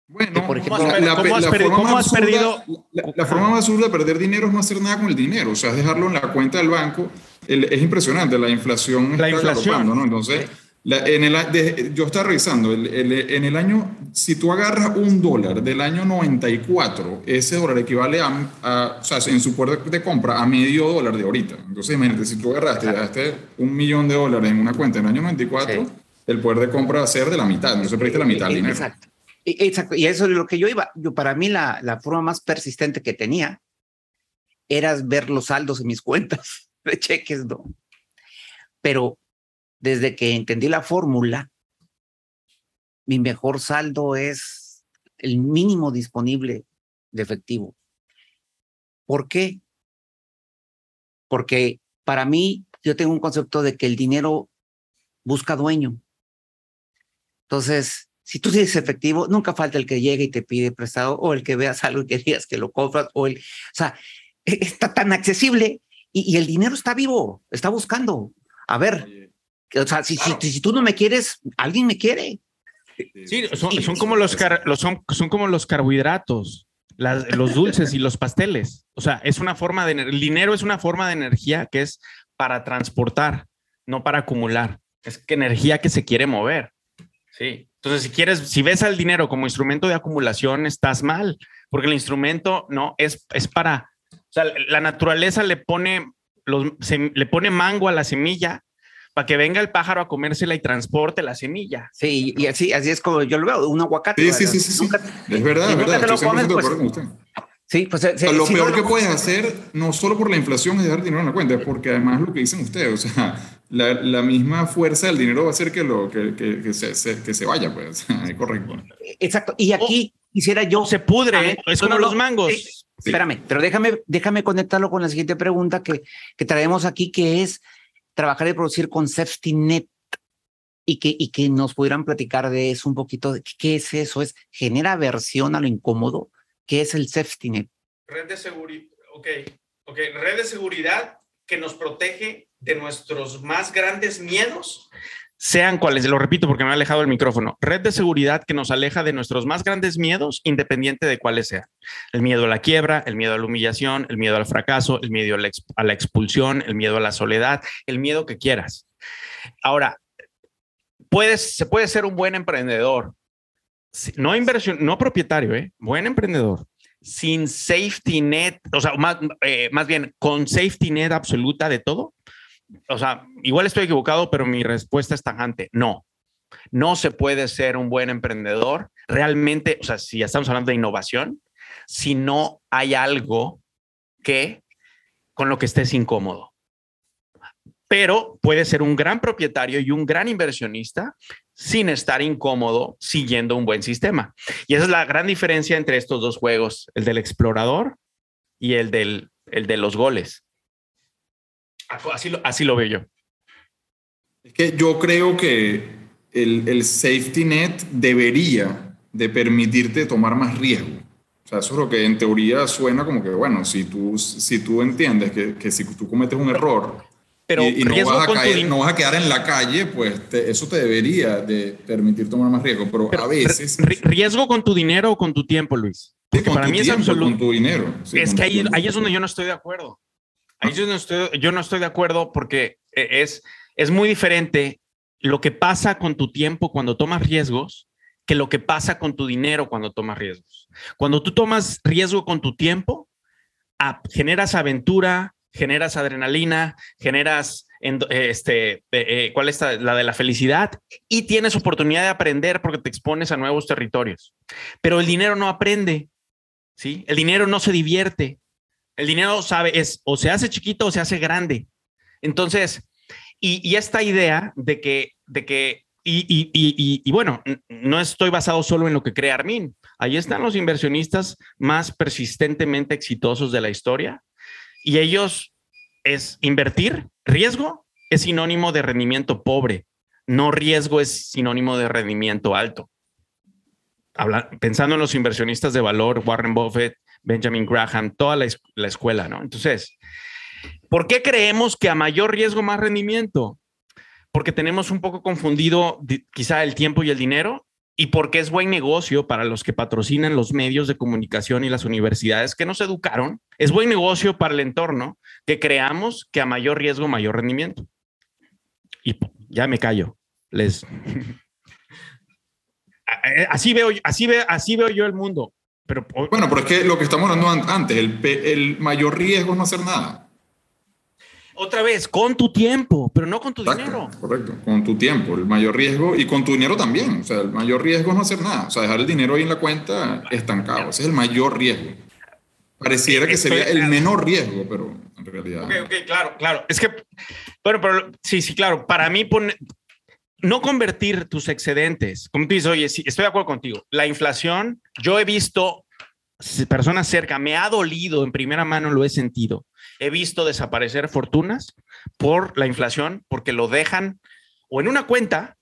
Bueno, por ejemplo, la, la, ¿cómo has, la perdido, ¿cómo has perdido? La, la, forma más absurda de perder dinero es no hacer nada con el dinero, o sea, es dejarlo en la cuenta del banco. El, es impresionante, la inflación la está inflación. ¿no? Entonces, sí la, en el, de, yo estaba revisando, el, el, en el año, si tú agarras un dólar del año 94, ese dólar equivale a, a, o sea, en su poder de compra a medio dólar de ahorita. Entonces, imagínate, si tú agarraste dejaste un millón de dólares en una cuenta en el año 94, sí. el poder de compra va a ser de la mitad, entonces perdiste la mitad del dinero. Exacto. Exacto. Y eso es lo que yo iba. Yo, para mí, la, la forma más persistente que tenía era ver los saldos en mis cuentas de cheques, ¿no? Pero desde que entendí la fórmula, mi mejor saldo es el mínimo disponible de efectivo. ¿Por qué? Porque para mí yo tengo un concepto de que el dinero busca dueño. Entonces, si tú tienes efectivo, nunca falta el que llegue y te pide prestado o el que veas algo y que digas que lo compras o el, o sea, e, está tan accesible y, y el dinero está vivo, está buscando. A ver, o sea, si, claro. si, si, tú no me quieres, alguien me quiere. Sí, son, como los, son, son como los carbohidratos, los dulces y los pasteles. O sea, es una forma de el dinero es una forma de energía que es para transportar, no para acumular. Es que energía que se quiere mover. Sí. Entonces, si quieres, si ves al dinero como instrumento de acumulación, estás mal, porque el instrumento no es, es para, o sea, la naturaleza le pone, los, le pone mango a la semilla para que venga el pájaro a comérsela y transporte la semilla. Sí, y así, así es como yo lo veo, un aguacate. Sí, sí, sí, sí, es verdad, es verdad. Te lo pues, usted. Sí, pues lo peor que puedes hacer, no solo por la inflación, es dejar dinero en la cuenta, porque además lo que dicen ustedes, o sea, la, la misma fuerza del dinero va a hacer que, lo, que, que, que se, que se vaya, pues, es correcto. Exacto, y aquí quisiera yo... Se pudre, es como los mangos. Espérame, pero déjame, déjame conectarlo con la siguiente pregunta que, que traemos aquí, que es trabajar y producir con safety net y que, y que nos pudieran platicar de eso un poquito. ¿Qué es eso? ¿Es genera aversión a lo incómodo? ¿Qué es el safety net? Red de seguridad, ok, ok, red de seguridad que nos protege de nuestros más grandes miedos, sean cuales, lo repito porque me ha alejado el micrófono, red de seguridad que nos aleja de nuestros más grandes miedos, independiente de cuáles sean. El miedo a la quiebra, el miedo a la humillación, el miedo al fracaso, el miedo a la, expulsión, el miedo a la soledad, el miedo que quieras. Ahora, puedes, se puede ser un buen emprendedor no inversión, no propietario, ¿eh? buen emprendedor, sin safety net, o sea, más, eh, más bien con safety net absoluta de todo. O sea, igual estoy equivocado, pero mi respuesta es tajante. No, no se puede ser un buen emprendedor realmente, o sea, si ya estamos hablando de innovación, si no hay algo que con lo que estés incómodo. Pero puede ser un gran propietario y un gran inversionista sin estar incómodo siguiendo un buen sistema. Y esa es la gran diferencia entre estos dos juegos, el del explorador y el, del, el de los goles. Así lo, así lo veo yo. Es que yo creo que el, el safety net debería de permitirte tomar más riesgo. O sea, eso es lo que en teoría suena como que, bueno, si tú, si tú entiendes que, que si tú cometes un error, pero y, no, vas a caer, no, vas a quedar en la calle, pues eso te debería de permitir tomar más riesgo, pero, a veces... ¿Riesgo con tu dinero o con tu tiempo, Luis? Porque para mí es absoluto. Con tu dinero. es que ahí, ahí, es donde yo no estoy de acuerdo. Yo, no estoy, de acuerdo porque e, es, es muy diferente lo que pasa con tu tiempo cuando tomas riesgos que lo que pasa con tu dinero cuando tomas riesgos. Cuando tú tomas riesgo con tu tiempo, generas aventura, generas adrenalina, generas este, eh, eh, ¿cuál es la de la felicidad? Y tienes oportunidad de aprender porque te expones a nuevos territorios. Pero el dinero no aprende, ¿sí? El dinero no se divierte. El dinero sabe, es o se hace chiquito o se hace grande. Entonces, y, esta idea de que, de que y, y, y, y, bueno, no estoy basado solo en lo que crea Armin. Ahí están los inversionistas más persistentemente exitosos de la historia y ellos es invertir, riesgo es sinónimo de rendimiento pobre, no riesgo es sinónimo de rendimiento alto. Habla, pensando en los inversionistas de valor, Warren Buffett, Benjamin Graham, toda la, la escuela, ¿no? Entonces, ¿por qué creemos que a mayor riesgo más rendimiento? Porque tenemos un poco confundido quizá el tiempo y el dinero y porque es buen negocio para los que patrocinan los medios de comunicación y las universidades que nos educaron, es buen negocio para el entorno que creamos que a mayor riesgo, mayor rendimiento. Y ya me callo. Les así veo, así veo, así veo yo el mundo. Pero, bueno, pero es que lo que estamos hablando antes, el, el mayor riesgo es no hacer nada. Otra vez, con tu tiempo, pero no con tu dinero. Correcto, con tu tiempo, el mayor riesgo y con tu dinero también. O sea, el mayor riesgo es no hacer nada. O sea, dejar el dinero ahí en la cuenta estancado. Ese es el mayor riesgo. Pareciera que sería el menor riesgo, pero en realidad. Ok, ok, claro, claro. Es que, bueno, pero sí, sí, claro. Para mí, pone, no convertir tus excedentes, como tú dices, oye, sí, estoy de acuerdo contigo. La inflación, yo he visto personas cerca, me ha dolido en primera mano, lo he sentido he visto desaparecer fortunas por la inflación, porque lo dejan o en una cuenta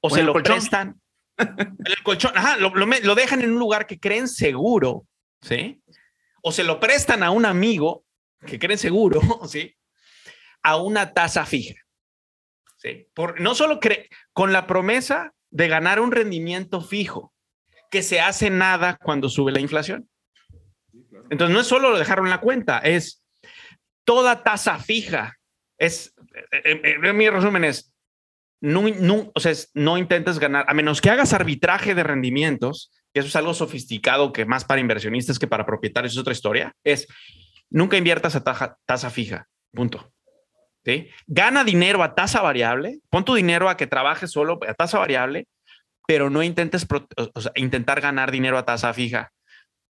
o, se lo prestan. en el colchón, ajá, lo, lo, dejan en un lugar que creen seguro, ¿sí? O se lo prestan a un amigo que creen seguro, ¿sí? A una tasa fija. ¿Sí? Por, no solo con la promesa de ganar un rendimiento fijo que se hace nada cuando sube la inflación. Entonces, no es solo dejarlo en la cuenta, es toda tasa fija. Es, en, eh, eh, mi resumen es, no, no, o sea, no intentes ganar, a menos que hagas arbitraje de rendimientos, que eso es algo sofisticado que más para inversionistas que para propietarios es otra historia, es nunca inviertas a tasa fija, punto. Gana dinero a tasa variable, pon tu dinero a que trabajes solo a tasa variable, pero no intentes intentar ganar dinero a tasa fija.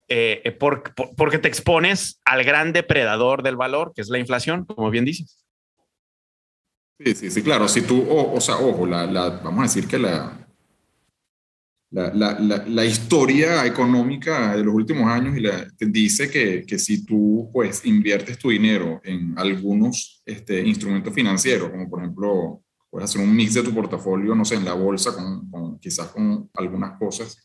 Eh, eh, porque te expones al gran depredador del valor, que es la inflación, como bien dices. Sí, sí, sí, claro. Si tú, o, sea, ojo, la, vamos a decir que la, la, la, historia económica de los últimos años y la, te dice que, que, si tú pues inviertes tu dinero en algunos este, instrumentos financieros, como por ejemplo, puedes hacer un mix de tu portafolio, no sé, en la bolsa, con, con, quizás con algunas cosas,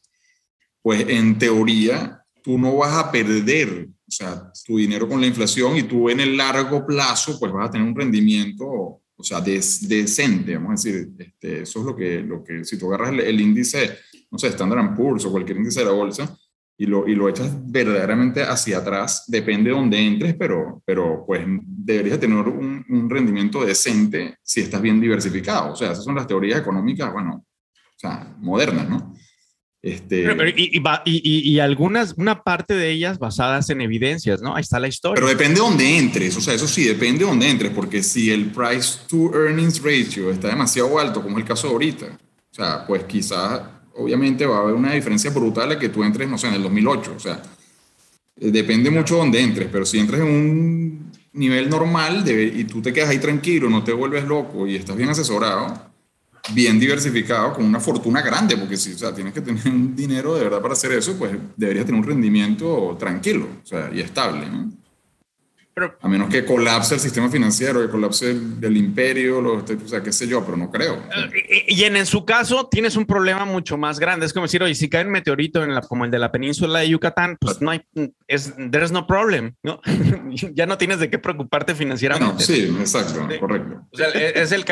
pues en teoría tú no vas a perder, o sea, tu dinero con la inflación y tú en el largo plazo pues vas a tener un rendimiento, o sea, decente, vamos a decir, este, eso es lo que, lo que si tú agarras el, índice, no sé, Standard Poor's o cualquier índice de la bolsa y lo, y lo echas verdaderamente hacia atrás, depende de dónde entres, pero, pero pues deberías tener un, un rendimiento decente si estás bien diversificado. O sea, esas son las teorías económicas, bueno, o sea, modernas, ¿no? Este, y, y, algunas, una parte de ellas basadas en evidencias, ¿no? Ahí está la historia. Pero depende de dónde entres, o sea, eso sí, depende de dónde entres, porque si el price to earnings ratio está demasiado alto, como es el caso de ahorita, o sea, pues quizás, obviamente va a haber una diferencia brutal a que tú entres, no sé, en el 2008, o sea, eh, depende mucho de dónde entres, pero si entres en un nivel normal y tú te quedas ahí tranquilo, no te vuelves loco y estás bien asesorado, bien diversificado, con una fortuna grande, porque si o sea, tienes que tener un dinero de verdad para hacer eso, pues deberías tener un rendimiento tranquilo o sea, y estable. ¿no? A menos que colapse el sistema financiero, que colapse el, imperio, lo, o sea, qué sé yo, pero no creo. Eh, y, en, en, su caso tienes un problema mucho más grande. Es como decir, oye, si cae un meteorito en la, como el de la península de Yucatán, pues no hay, es, there's no problem, ¿no? ya no tienes de qué preocuparte financieramente. sí, exacto, correcto. O sea, e, es el,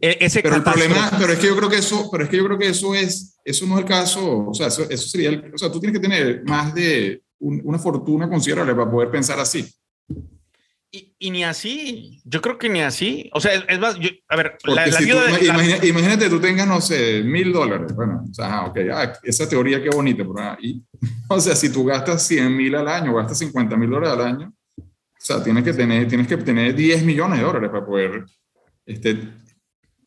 e, ese pero el problema, pero es que yo creo que eso, pero es que yo creo que eso es, eso no es el caso, o sea, eso, eso sería, el, o sea, tú tienes que tener más de una fortuna considerable para poder pensar así. Y, ni así, yo creo que ni así. O sea, es, más, a ver, la, la de, imagínate, tú tengas, no sé, mil dólares. Bueno, o sea, ok, ah, esa teoría qué bonita. Pero, ah, y, o sea, si tú gastas 100 mil al año, gastas 50 mil dólares al año, o sea, tienes que tener, tienes que tener 10 millones de dólares para poder este,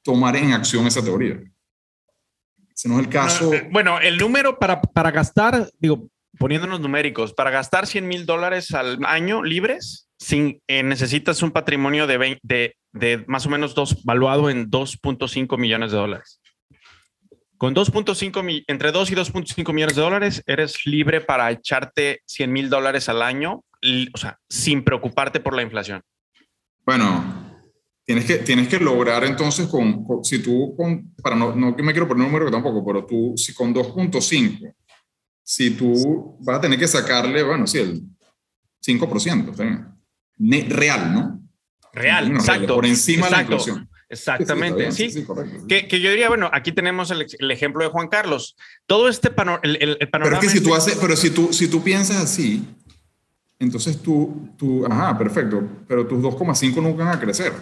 tomar en acción esa teoría. Si no es el caso. Eh, bueno, el número para, para gastar, digo, poniéndonos numéricos, para gastar 100 mil dólares al año libres, sin, eh, necesitas un patrimonio de, de, de, más o menos dos, valuado en 2.5 millones de dólares. Con 2.5, entre 2 y 2.5 millones de dólares, eres libre para echarte 100 mil dólares al año, o sea, sin preocuparte por la inflación. Bueno, tienes que, tienes que lograr entonces con, si tú, con, para no, no me quiero poner un número tampoco, pero tú, si con 2.5, si tú vas a tener que sacarle, bueno, sí, el 5%, también real, ¿no? Real, exacto. por encima de la inflación. Exactamente, sí. que, que, yo diría, bueno, aquí tenemos el, el, ejemplo de Juan Carlos. Todo este panorama. El, el, panorama. Pero es que si tú haces, pero si tú, si tú piensas así, entonces tú, tú, ajá, perfecto, pero tus 2,5 nunca van a crecer.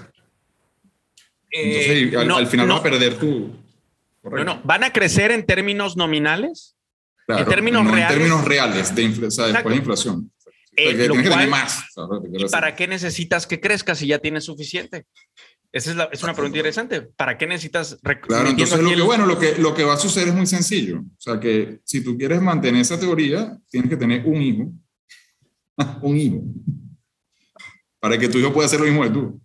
Entonces, eh, al, final no, vas a perder tu. No, no, van a crecer en términos nominales. En términos no reales. En términos reales, de o sea, después de inflación. Eh, más. ¿Y para qué necesitas que crezca si ya tienes suficiente? Esa es, es una pregunta interesante. ¿Para qué necesitas? Claro, entonces lo que, bueno, lo que, lo que va a suceder es muy sencillo. O sea, que si tú quieres mantener esa teoría, tienes que tener un hijo. un hijo. Para que tu hijo pueda hacer lo mismo que tú.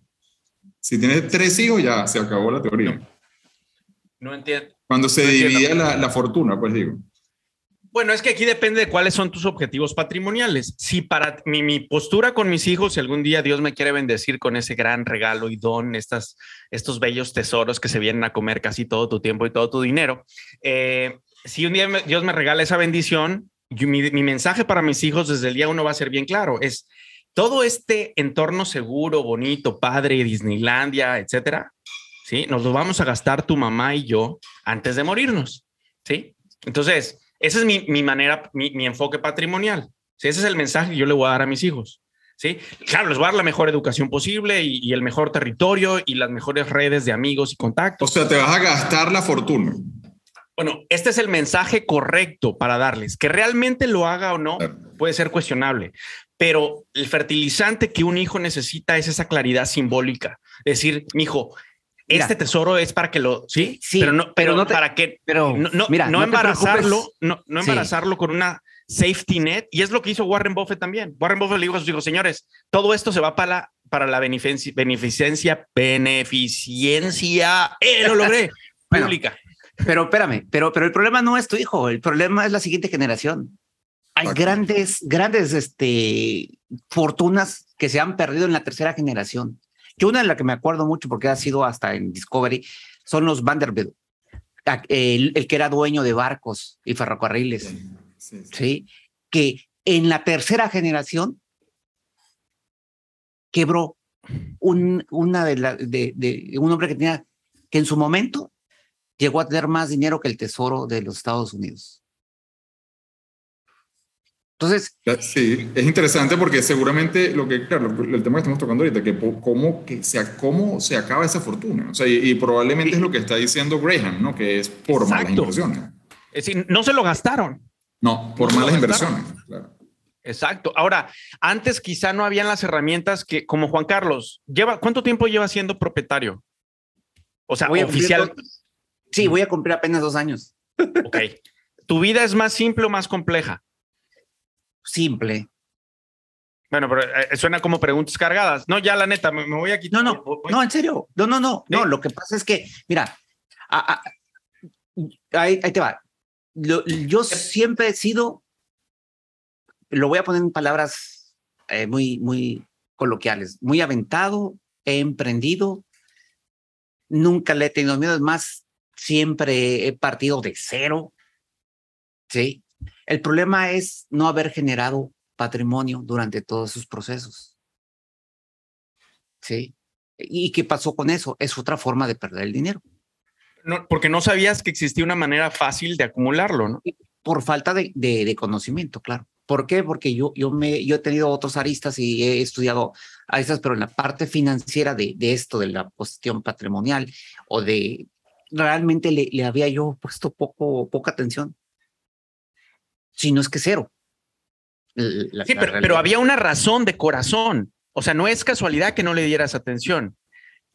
Si tienes tres hijos, ya se acabó la teoría. No, entiendo. Cuando se divide la, la fortuna, pues digo. Bueno, es que aquí depende de cuáles son tus objetivos patrimoniales. Si para mi, postura con mis hijos, si algún día Dios me quiere bendecir con ese gran regalo y don, estas, estos bellos tesoros que se vienen a comer casi todo tu tiempo y todo tu dinero, eh, si un día Dios me regala esa bendición, mi, mi mensaje para mis hijos desde el día uno va a ser bien claro, es todo este entorno seguro, bonito, padre, Disneylandia, etcétera, ¿sí? Nos lo vamos a gastar tu mamá y yo antes de morirnos. ¿Sí? Entonces, esa es mi, mi manera, mi, mi, enfoque patrimonial. ¿sí? Ese es el mensaje que yo le voy a dar a mis hijos. ¿sí? Claro, les voy a dar la mejor educación posible y, y el mejor territorio y las mejores redes de amigos y contactos. O sea, te vas a gastar la fortuna. Bueno, este es el mensaje correcto para darles. Que realmente lo haga o no puede ser cuestionable, pero el fertilizante que un hijo necesita es esa claridad simbólica. Decir, mi hijo, este tesoro es para que lo sí, sí pero no, pero, no para que pero no, no, mira, no, embarazarlo, no, no embarazarlo con una safety net y es lo que hizo Warren Buffett también. Warren Buffett le dijo a sus hijos, señores, todo esto se va para la, para la beneficencia, beneficencia, beneficencia, eh, lo logré, pública. Pero espérame, pero, pero el problema no es tu hijo, el problema es la siguiente generación. Hay grandes, grandes este, fortunas que se han perdido en la tercera generación. Que una de las que me acuerdo mucho porque ha sido hasta en Discovery son los Vanderbilt, el, el que era dueño de barcos y ferrocarriles. Sí, sí, que en la tercera generación quebró un, una de, la, de, de un hombre que tenía que en su momento llegó a tener más dinero que el tesoro de los Estados Unidos. Entonces. Sí, es interesante porque seguramente lo que, claro, el tema que estamos tocando ahorita, que cómo, que sea, cómo se acaba esa fortuna. O sea, y, probablemente es lo que está diciendo Graham, ¿no? Que es por malas inversiones. Es decir, no se lo gastaron. No, por malas inversiones. Claro. Exacto. Ahora, antes quizá no habían las herramientas que, como Juan Carlos, lleva, ¿cuánto tiempo lleva siendo propietario? O sea, oficial. Sí, voy a cumplir apenas dos años. Ok. ¿Tu vida es más simple o más compleja? Simple. Bueno, pero eh, suena como preguntas cargadas. No, ya la neta, me, voy a quitar. No, no, no, en serio. No, no, no. No, lo que pasa es que, mira, ahí, te va. yo siempre he sido, lo voy a poner en palabras eh, muy, muy coloquiales, muy aventado, he emprendido, nunca le he tenido miedo, es más, siempre he partido de cero. Sí. El problema es no haber generado patrimonio durante todos sus procesos. Sí. ¿Y qué pasó con eso? Es otra forma de perder el dinero. No, porque no sabías que existía una manera fácil de acumularlo, ¿no? Por falta de, de, conocimiento, claro. ¿Por qué? Porque yo, yo, me, yo he tenido otros aristas y he estudiado aristas, pero en la parte financiera de, de esto, de la cuestión patrimonial o de realmente le, le había yo puesto poco, poca atención. Si no es que cero. sí, pero, pero, había una razón de corazón. O sea, no es casualidad que no le dieras atención.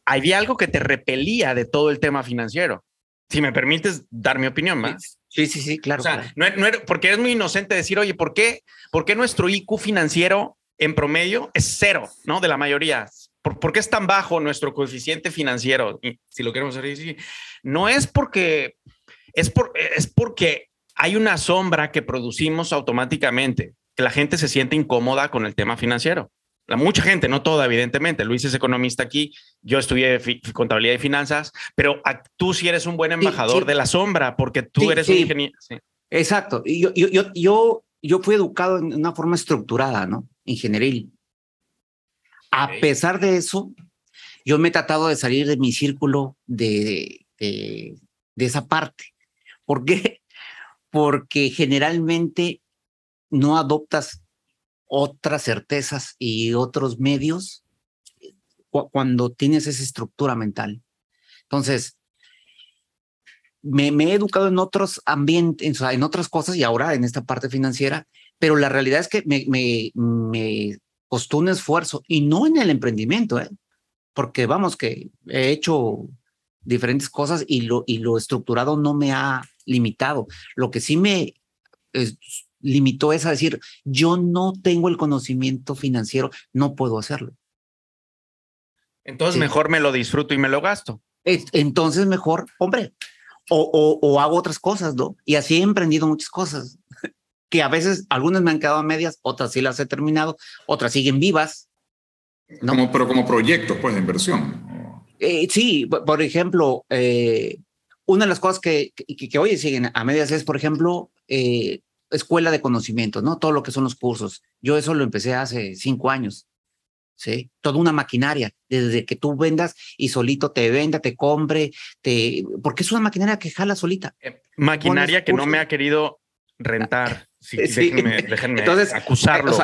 Había algo que te repelía de todo el tema financiero. Si me permites dar mi opinión más. Sí, sí, sí, claro. O sea, No, no, porque es muy inocente decir, oye, ¿por qué, ¿por qué nuestro IQ financiero en promedio es cero, ¿no? De la mayoría. ¿Por, qué es tan bajo nuestro coeficiente financiero? Si lo queremos decir, no es porque es, por, es porque hay una sombra que producimos automáticamente, que la gente se siente incómoda con el tema financiero. La mucha gente, no toda, evidentemente. Luis es economista aquí, yo estudié contabilidad y finanzas, pero tú sí eres un buen embajador de la sombra porque tú eres un ingeniero. Exacto. Yo, yo, yo, yo, yo fui educado en una forma estructurada, ¿no? Ingenieril. A pesar de eso, yo me he tratado de salir de mi círculo de, de, esa parte. ¿Por qué? Porque generalmente no adoptas otras certezas y otros medios cuando tienes esa estructura mental. Entonces, me, he educado en otros ambientes, en otras cosas y ahora en esta parte financiera, pero la realidad es que me, me, me costó un esfuerzo y no en el emprendimiento, ¿eh? porque vamos que he hecho diferentes cosas y lo, y lo estructurado no me ha limitado. Lo que sí me limitó es a decir, yo no tengo el conocimiento financiero, no puedo hacerlo. Entonces mejor me lo disfruto y me lo gasto. entonces mejor, hombre, o, o, o, hago otras cosas, ¿no? Y así he emprendido muchas cosas que a veces algunas me han quedado a medias, otras sí las he terminado, otras siguen vivas. ¿no? Como, pero como proyectos, pues, de inversión. Eh, sí, por ejemplo, eh, una de las cosas que, que, que, hoy siguen a medias es, por ejemplo, eh, escuela de conocimiento, ¿no? Todo lo que son los cursos. Yo eso lo empecé hace cinco años. ¿sí? Toda una maquinaria, desde que tú vendas y solito te venda, te compre, te... porque es una maquinaria que jala solita. maquinaria que no me ha querido rentar. Sí, déjenme, déjenme Entonces, acusarlo.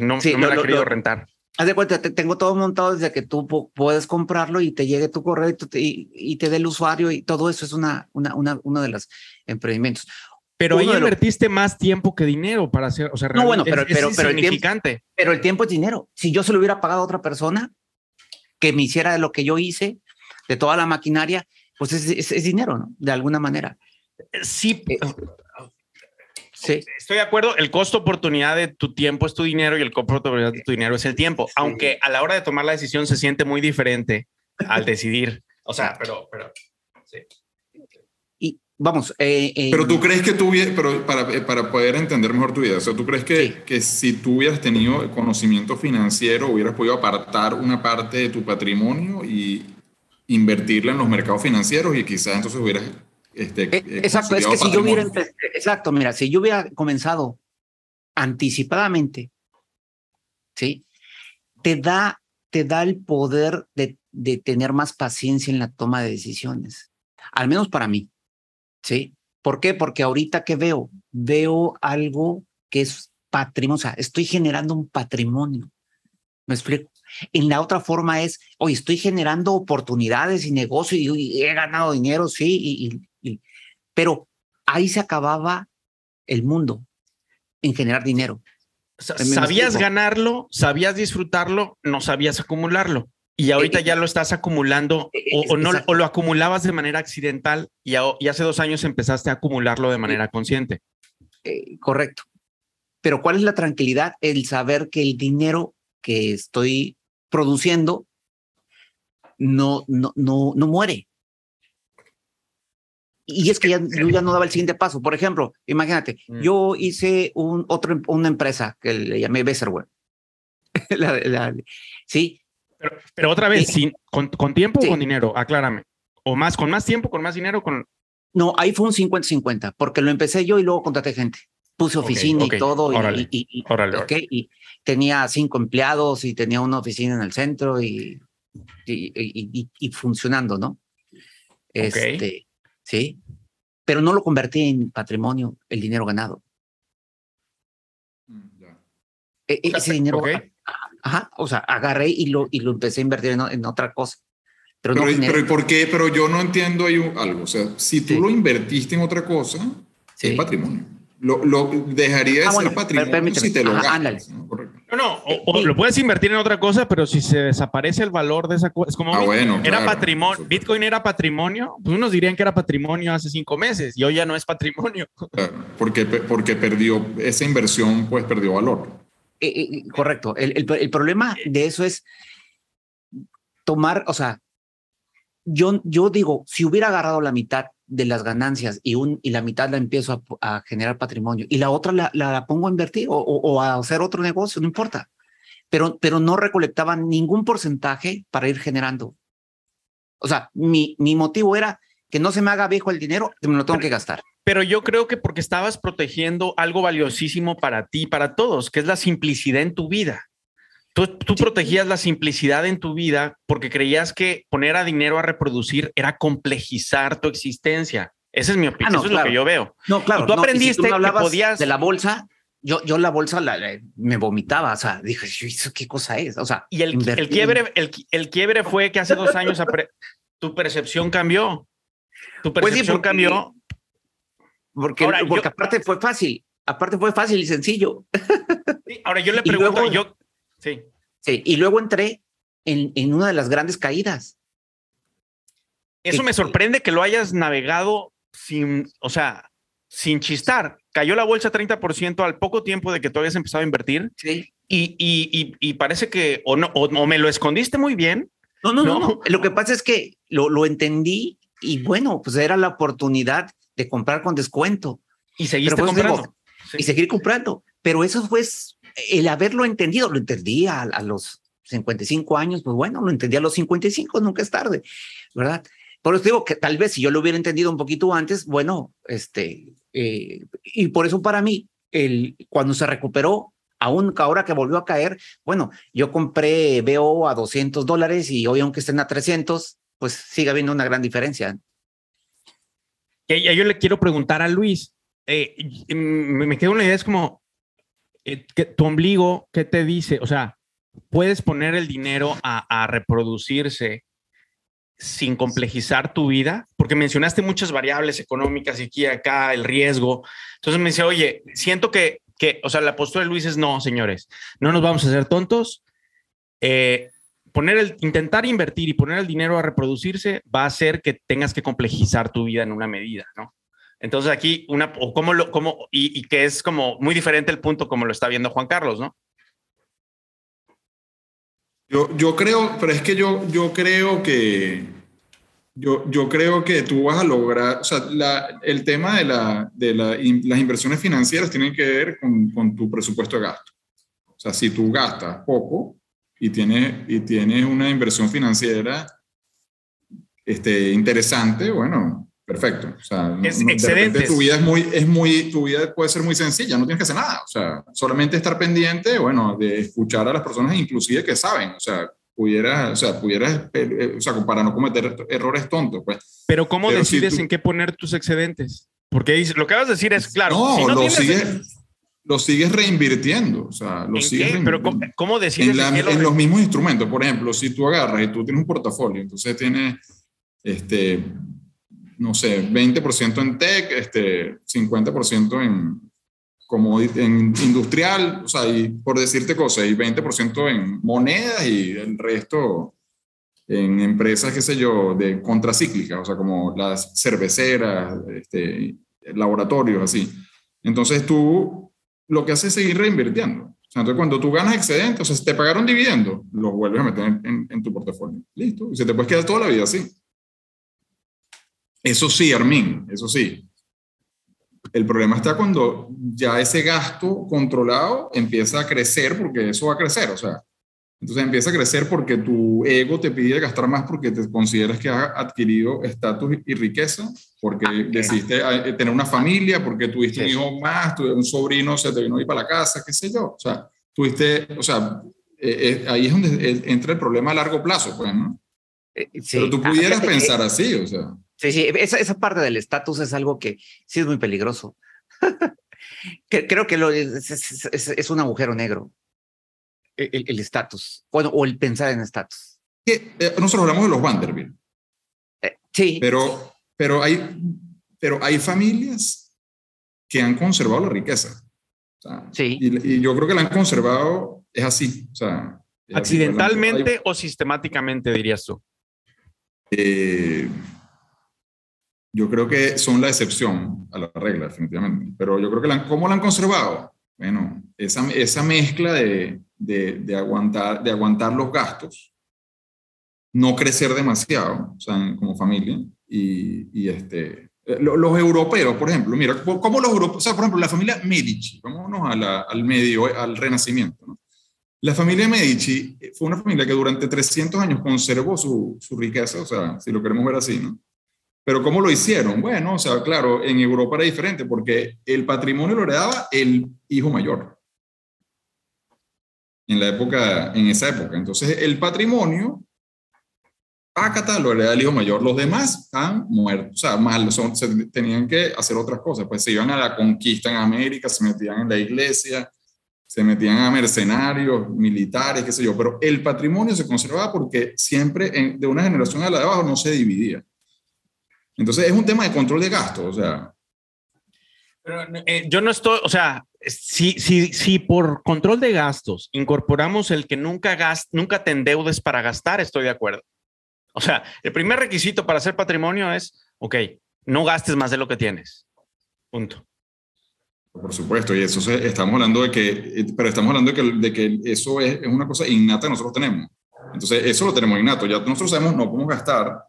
no, me lo, ha querido rentar. Haz de cuenta, te tengo todo montado desde que tú puedes comprarlo y te llegue tu correo y, te dé el usuario y todo eso es una, una, una, uno de los emprendimientos. Pero ahí invertiste más tiempo que dinero para hacer, o sea, no, bueno, pero, pero, pero, el tiempo, pero el tiempo es dinero. Si yo se lo hubiera pagado a otra persona que me hiciera lo que yo hice, de toda la maquinaria, pues es, es, dinero, ¿no? De alguna manera. Sí, eh, Sí. Estoy de acuerdo. El costo oportunidad de tu tiempo es tu dinero y el costo oportunidad de tu dinero es el tiempo. Aunque a la hora de tomar la decisión se siente muy diferente al decidir. O sea, pero, pero sí. Y vamos. Eh, eh, pero tú crees que tú, pero para, eh, para poder entender mejor tu vida, o sea, tú crees que, que si tú hubieras tenido conocimiento financiero, hubieras podido apartar una parte de tu patrimonio y invertirla en los mercados financieros y quizás entonces hubieras este, eh, eh, exacto, es que si yo hubiera, exacto, mira, si yo hubiera comenzado anticipadamente, ¿sí? Te da, te da el poder de, de tener más paciencia en la toma de decisiones, al menos para mí, ¿sí? ¿Por qué? Porque ahorita que veo, veo algo que es patrimonio, o sea, estoy generando un patrimonio. ¿Me explico? En la otra forma es, hoy estoy generando oportunidades y negocio y, he ganado dinero, sí, y, pero ahí se acababa el mundo en generar dinero. Sabías ganarlo, sabías disfrutarlo, no sabías acumularlo. Y ahorita eh, ya lo estás acumulando eh, o, no, o lo acumulabas de manera accidental y, hace dos años empezaste a acumularlo de manera consciente. Eh, correcto. Pero ¿cuál es la tranquilidad? El saber que el dinero que estoy produciendo no, no, no, no muere. Y es que ya, yo ya no daba el siguiente paso. Por ejemplo, imagínate, mm. yo hice un, otro, una empresa que le llamé Besserware. sí. Pero, otra vez, sin, con, con, tiempo o con dinero? Aclárame. ¿O más, con más tiempo, con más dinero? con No, ahí fue un 50-50, porque lo empecé yo y luego contraté gente. Puse oficina y todo. y, y, y, tenía cinco empleados y tenía una oficina en el centro y, y, funcionando, ¿no? Este, ¿sí? Pero no lo convertí en patrimonio, el dinero ganado. Mm, e, e, ese dinero, ajá, o sea, agarré y lo, y lo empecé a invertir en, otra cosa. Pero, pero, no pero, ¿por qué? Pero yo no entiendo ahí algo. O sea, si tú lo invertiste en otra cosa, es patrimonio. Lo, lo dejaría de ah, ser patrimonio si te lo ganas. ¿no? No, no, o, lo puedes invertir en otra cosa, pero si se desaparece el valor de esa cosa, es como ah, era patrimonio, Bitcoin era patrimonio, pues unos dirían que era patrimonio hace cinco meses y hoy ya no es patrimonio. porque, porque perdió, esa inversión pues perdió valor. Eh, eh, correcto, el, el, el problema de eso es tomar, o sea, yo, yo digo, si hubiera agarrado la mitad de las ganancias y, un, y la mitad la empiezo a, generar patrimonio y la otra la, la pongo a invertir o, a hacer otro negocio, no importa. Pero, pero no recolectaban ningún porcentaje para ir generando. O sea, mi, mi motivo era que no se me haga viejo el dinero, me lo tengo que gastar. Pero yo creo que porque estabas protegiendo algo valiosísimo para ti, para todos, que es la simplicidad en tu vida. Tú, tú protegías la simplicidad en tu vida porque creías que poner a dinero a reproducir era complejizar tu existencia. Esa es mi opinión, ah, eso es lo que yo veo. No, claro. tú aprendiste que podías... De la bolsa, yo, yo la bolsa la, me vomitaba, o sea, dije, ¿qué cosa es? O sea, y el, el quiebre, el, el, quiebre fue que hace dos años tu percepción cambió. Tu pues percepción cambió. Porque, porque aparte fue fácil, aparte fue fácil y sencillo. ahora yo le pregunto, yo, Sí. Sí, y luego entré en, en una de las grandes caídas. Eso me sorprende que lo hayas navegado sin, o sea, sin chistar. Cayó la bolsa 30% al poco tiempo de que tú habías empezado a invertir. Sí. Y, y, y, parece que o no, o, me lo escondiste muy bien. No, no, no, Lo que pasa es que lo, lo entendí y bueno, pues era la oportunidad de comprar con descuento. Y seguiste pues comprando. Y seguir comprando. Pero eso fue el haberlo entendido, lo entendí a, los 55 años, pues bueno, lo entendí a los 55, nunca es tarde, ¿verdad? Por eso digo que tal vez si yo lo hubiera entendido un poquito antes, bueno, este, eh, y por eso para mí, el, cuando se recuperó, aún ahora que volvió a caer, bueno, yo compré BO a 200 dólares y hoy aunque estén a 300, pues sigue habiendo una gran diferencia. yo le quiero preguntar a Luis, eh, me quedo una idea, es como, eh, tu ombligo, ¿qué te dice? O sea, puedes poner el dinero a, reproducirse sin complejizar tu vida, porque mencionaste muchas variables económicas y aquí acá el riesgo. Entonces me dice, oye, siento que, que, o sea, la postura de Luis es no, señores, no nos vamos a hacer tontos. Eh, poner el, intentar invertir y poner el dinero a reproducirse va a hacer que tengas que complejizar tu vida en una medida, ¿no? Entonces aquí una, o cómo lo, cómo, y, y, que es como muy diferente el punto como lo está viendo Juan Carlos, ¿no? Yo, yo creo, pero es que yo, yo creo que, yo, yo creo que tú vas a lograr, o sea, la, el tema de, la, de la, las inversiones financieras tienen que ver con, con, tu presupuesto de gasto. O sea, si tú gastas poco y tienes, y tienes una inversión financiera este, interesante, bueno, Perfecto. O sea, es excelente. Tu vida es muy, es muy, tu vida puede ser muy sencilla, no tienes que hacer nada. O sea, solamente estar pendiente, bueno, de escuchar a las personas inclusive que saben. O sea, pudieras, o sea, pudieras, eh, o sea, para no cometer errores tontos, pues. Pero ¿cómo decides en qué poner tus excedentes? Porque lo que vas a decir es, claro, no, no lo, sigues, lo sigues reinvirtiendo, o sea, lo sigues Pero ¿cómo, decides? En, en los mismos instrumentos, por ejemplo, si tú agarras y tú tienes un portafolio, entonces tienes, este, no sé, 20% en tech, este, 50% en, como en industrial, o sea, y por decirte cosas, y 20% en monedas y el resto en empresas, qué sé yo, de contracíclicas, o sea, como las cerveceras, este, laboratorios, así. Entonces tú lo que haces es seguir reinvirtiendo. O sea, entonces cuando tú ganas excedentes, o sea, si te pagaron dividendos, los vuelves a meter en, en tu portafolio. Listo. Y se te puede quedar toda la vida así. Eso sí, Armin, eso sí. El problema está cuando ya ese gasto controlado empieza a crecer, porque eso va a crecer, o sea, entonces empieza a crecer porque tu ego te pide gastar más porque te consideras que has adquirido estatus y riqueza, porque ah, decidiste eh, tener una familia, porque tuviste un hijo más, un sobrino se te vino a ir para la casa, qué sé yo. O sea, tuviste, o sea, eh, eh, ahí es donde entra el problema a largo plazo, pues, ¿no? Pero tú ah, pudieras pensar así, o sea. Sí, sí, esa, esa parte del estatus es algo que sí es muy peligroso. Creo que lo, es, es, es, un agujero negro, e, el estatus, bueno, o el pensar en estatus. Eh, nosotros hablamos de los Vanderbilt. Eh, sí. Pero, pero, hay, pero hay familias que han conservado la riqueza. sí. Y, y, yo creo que la han conservado, es así. O sea, ¿Accidentalmente o sistemáticamente, dirías tú? Eh, yo creo que son la excepción a la regla, definitivamente. Pero yo creo que la, ¿cómo la han conservado? Bueno, esa, esa mezcla de, de, aguantar, de aguantar los gastos, no crecer demasiado, o sea, como familia, y, y este, eh, los, europeos, por ejemplo, mira, ¿cómo los europeos, o sea, por ejemplo, la familia Medici, vámonos a al medio, al renacimiento, ¿no? La familia Medici fue una familia que durante 300 años conservó su, su riqueza, o sea, si lo queremos ver así, ¿no? Pero ¿cómo lo hicieron? Bueno, o sea, claro, en Europa era diferente porque el patrimonio lo heredaba el hijo mayor. En la época, en esa época. Entonces, el patrimonio, pácata, lo hereda el hijo mayor. Los demás han muerto, o sea, mal, son, tenían que hacer otras cosas. Pues se iban a la conquista en América, se metían en la iglesia, se metían a mercenarios, militares, qué sé yo. Pero el patrimonio se conservaba porque siempre de una generación a la de abajo no se dividía. Entonces es un tema de control de gastos, o sea. Eh, yo no estoy, o sea, si, si, si por control de gastos incorporamos el que nunca, gast, nunca te endeudes para gastar, estoy de acuerdo. O sea, el primer requisito para hacer patrimonio es, ok, no gastes más de lo que tienes. Punto. Por supuesto, y eso estamos hablando de que, pero estamos hablando de que, de que eso es, es, una cosa innata que nosotros tenemos. Entonces, eso lo tenemos innato. Ya nosotros sabemos, no podemos gastar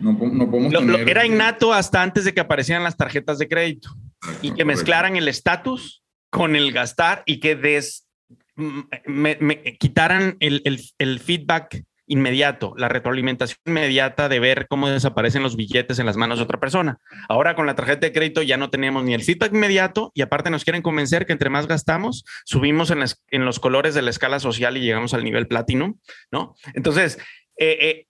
no, podemos era innato hasta antes de que aparecieran las tarjetas de crédito y que mezclaran el estatus con el gastar y que des, me, quitaran el, el, el, feedback inmediato, la retroalimentación inmediata de ver cómo desaparecen los billetes en las manos de otra persona. Ahora con la tarjeta de crédito ya no tenemos ni el feedback inmediato y aparte nos quieren convencer que entre más gastamos, subimos en, en los colores de la escala social y llegamos al nivel platino, ¿no? Entonces, eh, eh,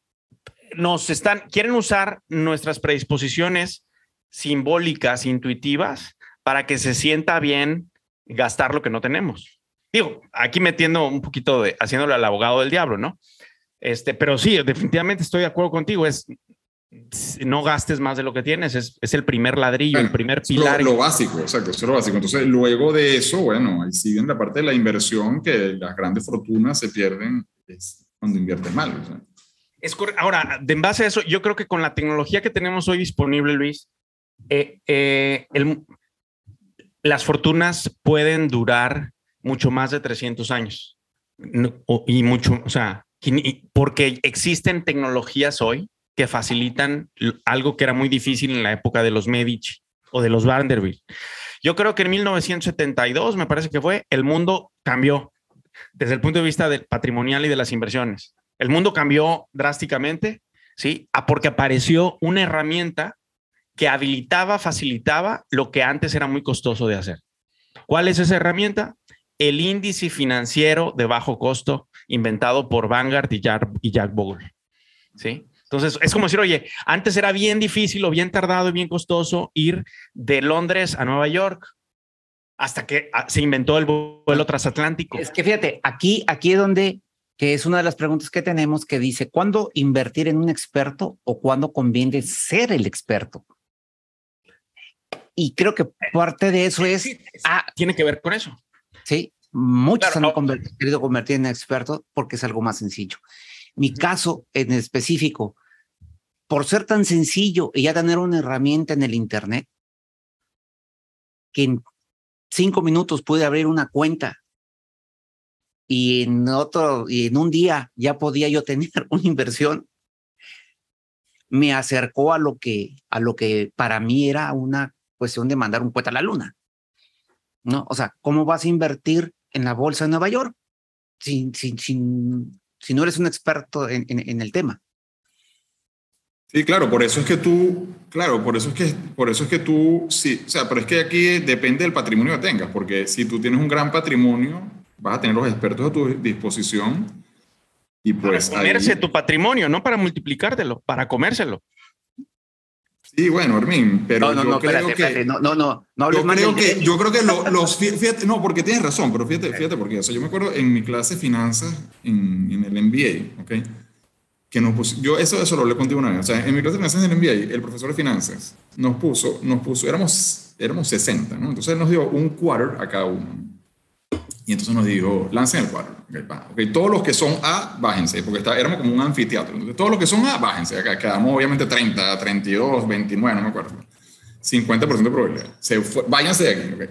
nos están, quieren usar nuestras predisposiciones simbólicas, intuitivas, para que se sienta bien gastar lo que no tenemos. Digo, aquí metiendo un poquito de, haciéndole al abogado del diablo, ¿no? Este, pero sí, definitivamente estoy de acuerdo contigo. Es no gastes más de lo que tienes, es, es el primer ladrillo, el primer pilar. Lo, básico, exacto, eso es lo básico. Entonces, luego de eso, bueno, ahí siguen la parte de la inversión que las grandes fortunas se pierden cuando inviertes mal. Es Ahora, de en base a eso, yo creo que con la tecnología que tenemos hoy disponible, Luis, eh, eh, las fortunas pueden durar mucho más de 300 años. y mucho, o sea, porque existen tecnologías hoy que facilitan algo que era muy difícil en la época de los Medici o de los Vanderbilt. Yo creo que en 1972, me parece que fue, el mundo cambió desde el punto de vista del patrimonial y de las inversiones. El mundo cambió drásticamente, ¿sí? porque apareció una herramienta que habilitaba, facilitaba lo que antes era muy costoso de hacer. ¿Cuál es esa herramienta? El índice financiero de bajo costo inventado por Vanguard y Jack, y Jack Bogle. ¿Sí? Entonces, es como decir, oye, antes era bien difícil o bien tardado y bien costoso ir de Londres a Nueva York hasta que ah, se inventó el vuelo transatlántico. Es que fíjate, aquí, aquí es donde, que es una de las preguntas que tenemos que dice, ¿cuándo invertir en un experto o cuándo conviene ser el experto? Y creo que parte de eso es... Ah, tiene que ver con eso. Sí, muchos han querido convertir en experto porque es algo más sencillo. Mi caso en específico, por ser tan sencillo y ya tener una herramienta en el Internet, que en cinco minutos pude abrir una cuenta y en otro, y en un día ya podía yo tener una inversión, me acercó a lo que, a lo que para mí era una cuestión de mandar un cuenta a la luna. ¿No? O sea, ¿cómo vas a invertir en la bolsa de Nueva York sin, sin, sin si no eres un experto en, el tema. Sí, claro, por eso es que tú, claro, por eso es que, por eso es que tú, sí, o sea, pero es que aquí depende del patrimonio que tengas, porque si tú tienes un gran patrimonio, vas a tener los expertos a tu disposición y pues... Para comerse tu patrimonio, no para multiplicártelo, para comérselo. Sí, bueno, Hermín, pero no, no, yo creo que... No, no, no, no yo, creo que, yo creo que los... Fíjate, no, porque tienes razón, pero fíjate, fíjate porque, o sea, yo me acuerdo en mi clase de finanzas en, en el MBA, ¿ok? Que nos puso, yo eso, eso lo hablé contigo una vez, o sea, en mi clase de finanzas en el MBA, el profesor de finanzas nos puso, nos puso, éramos, éramos 60, ¿no? Entonces él nos dio un quarter a cada uno, y entonces nos dijo, lancen el cuadro. Okay, Todos los que son A, bájense, porque está, éramos como un anfiteatro. Entonces, todos los que son A, bájense. Acá quedamos obviamente 30, 32, 29, no me acuerdo. 50% de probabilidad. Se váyanse de aquí. Okay.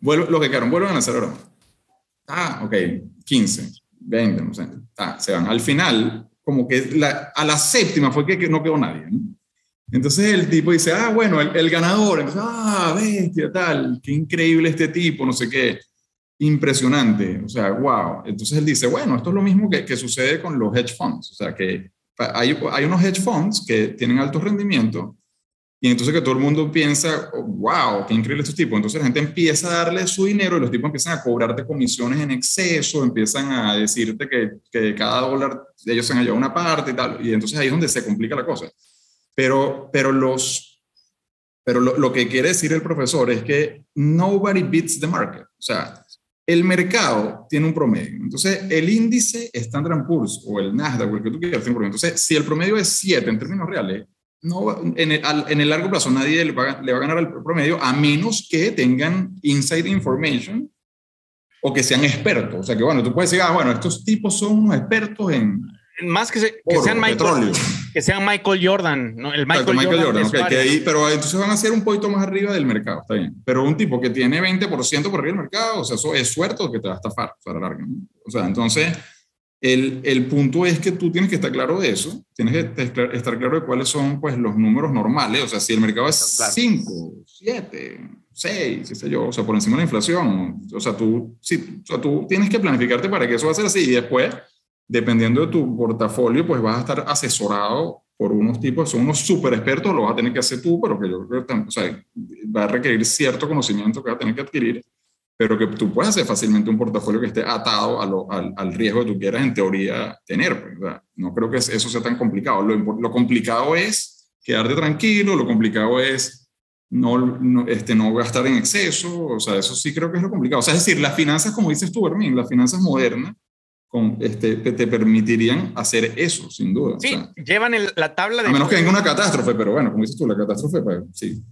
Vuelvo, los que quedaron, vuelven a lanzar ahora. Ah, ok, 15, 20, no sé. Ah, se van. Al final, como que la, a la séptima fue que, no quedó nadie. Entonces el tipo dice, ah, bueno, el, el ganador. Entonces, ah, bestia, tal, qué increíble este tipo, no sé qué impresionante, o sea, wow. Entonces él dice, bueno, esto es lo mismo que, sucede con los hedge funds, o sea, que hay, unos hedge funds que tienen alto rendimiento y entonces que todo el mundo piensa, wow, qué increíble estos tipos. Entonces la gente empieza a darle su dinero y los tipos empiezan a cobrarte comisiones en exceso, empiezan a decirte que, cada dólar ellos se han llevado una parte y tal. Y entonces ahí es donde se complica la cosa. Pero, pero los... Pero lo, lo que quiere decir el profesor es que nobody beats the market. O sea, el mercado tiene un promedio. Entonces, el índice Standard Poor's o el Nasdaq o el que tú quieras tiene un promedio. Entonces, si el promedio es 7 en términos reales, no, en, el, en el largo plazo nadie le va, le va, a ganar el promedio a menos que tengan inside information o que sean expertos. O sea, que bueno, tú puedes decir, ah, bueno, estos tipos son expertos en, más que, sean Michael, que sean Michael Jordan, ¿no? El Michael, Jordan. pero entonces van a ser un poquito más arriba del mercado, está bien. Pero un tipo que tiene 20% por arriba del mercado, o sea, eso es suerte que te va a estafar, para larga. O sea, entonces, el, el, punto es que tú tienes que estar claro de eso, tienes que estar claro de cuáles son pues, los números normales, o sea, si el mercado es 5, 7, 6, qué sé yo, o sea, por encima de la inflación, o sea, tú, sí, o sea, tú tienes que planificarte para que eso va a ser así y después dependiendo de tu portafolio, pues vas a estar asesorado por unos tipos, son unos súper expertos, lo vas a tener que hacer tú, pero que yo creo que o sea, va a requerir cierto conocimiento que vas a tener que adquirir, pero que tú puedes hacer fácilmente un portafolio que esté atado a lo, al, al, riesgo que tú quieras en teoría tener. Pues, no creo que eso sea tan complicado. Lo, lo complicado es quedarte tranquilo, lo complicado es no, este, no gastar en exceso, o sea, eso sí creo que es lo complicado. O sea, es decir, las finanzas, como dices tú, Hermín, las finanzas modernas con, este, te permitirían hacer eso, sin duda. Sí, llevan la tabla de... A menos que venga una catástrofe, pero bueno, como dices tú, la catástrofe, pues sí,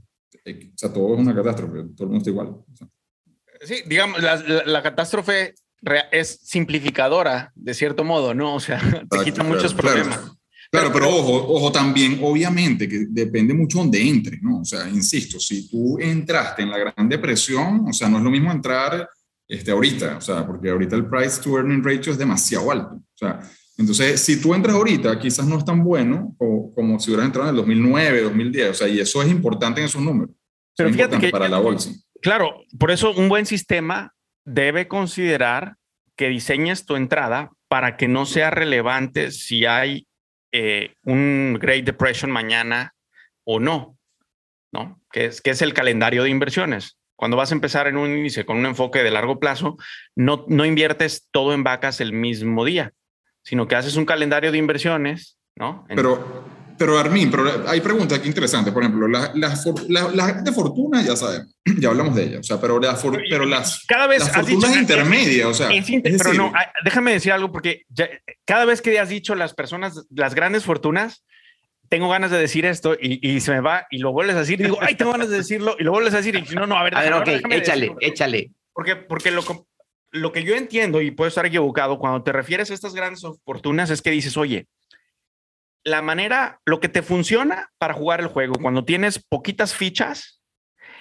o sea, todo es una catástrofe, todo el mundo está igual. Sí, digamos, la, la, catástrofe es simplificadora, de cierto modo, ¿no? O sea, te quita muchos problemas. Claro, pero, ojo, ojo también, obviamente, que depende mucho donde entres, ¿no? O sea, insisto, si tú entraste en la Gran Depresión, o sea, no es lo mismo entrar este, ahorita, o sea, porque ahorita el price to earning ratio es demasiado alto. O sea, entonces, si tú entras ahorita, quizás no es tan bueno como si hubieras entrado en el 2009, 2010, o sea, y eso es importante en esos números. Pero fíjate que... Para la bolsa. Claro, por eso un buen sistema debe considerar que diseñes tu entrada para que no sea relevante si hay eh, un Great Depression mañana o no, ¿no? Que es, que es el calendario de inversiones. Cuando vas a empezar en un índice con un enfoque de largo plazo, no, no inviertes todo en vacas el mismo día, sino que haces un calendario de inversiones, ¿no? Pero, pero Armin, pero hay preguntas aquí interesantes. Por ejemplo, las la, de fortuna, ya sabemos, ya hablamos de ellas, o sea, pero, pero las, cada vez las fortunas intermedias, o sea. pero no, déjame decir algo, porque cada vez que has dicho las personas, las grandes fortunas, tengo ganas de decir esto y, se me va y lo vuelves a decir y digo, ay, tengo ganas de decirlo y lo vuelves a decir y no, no, a ver, a ver, ok, échale, échale. Porque, porque lo, lo que yo entiendo y puedo estar equivocado cuando te refieres a estas grandes fortunas es que dices, oye, la manera, lo que te funciona para jugar el juego cuando tienes poquitas fichas,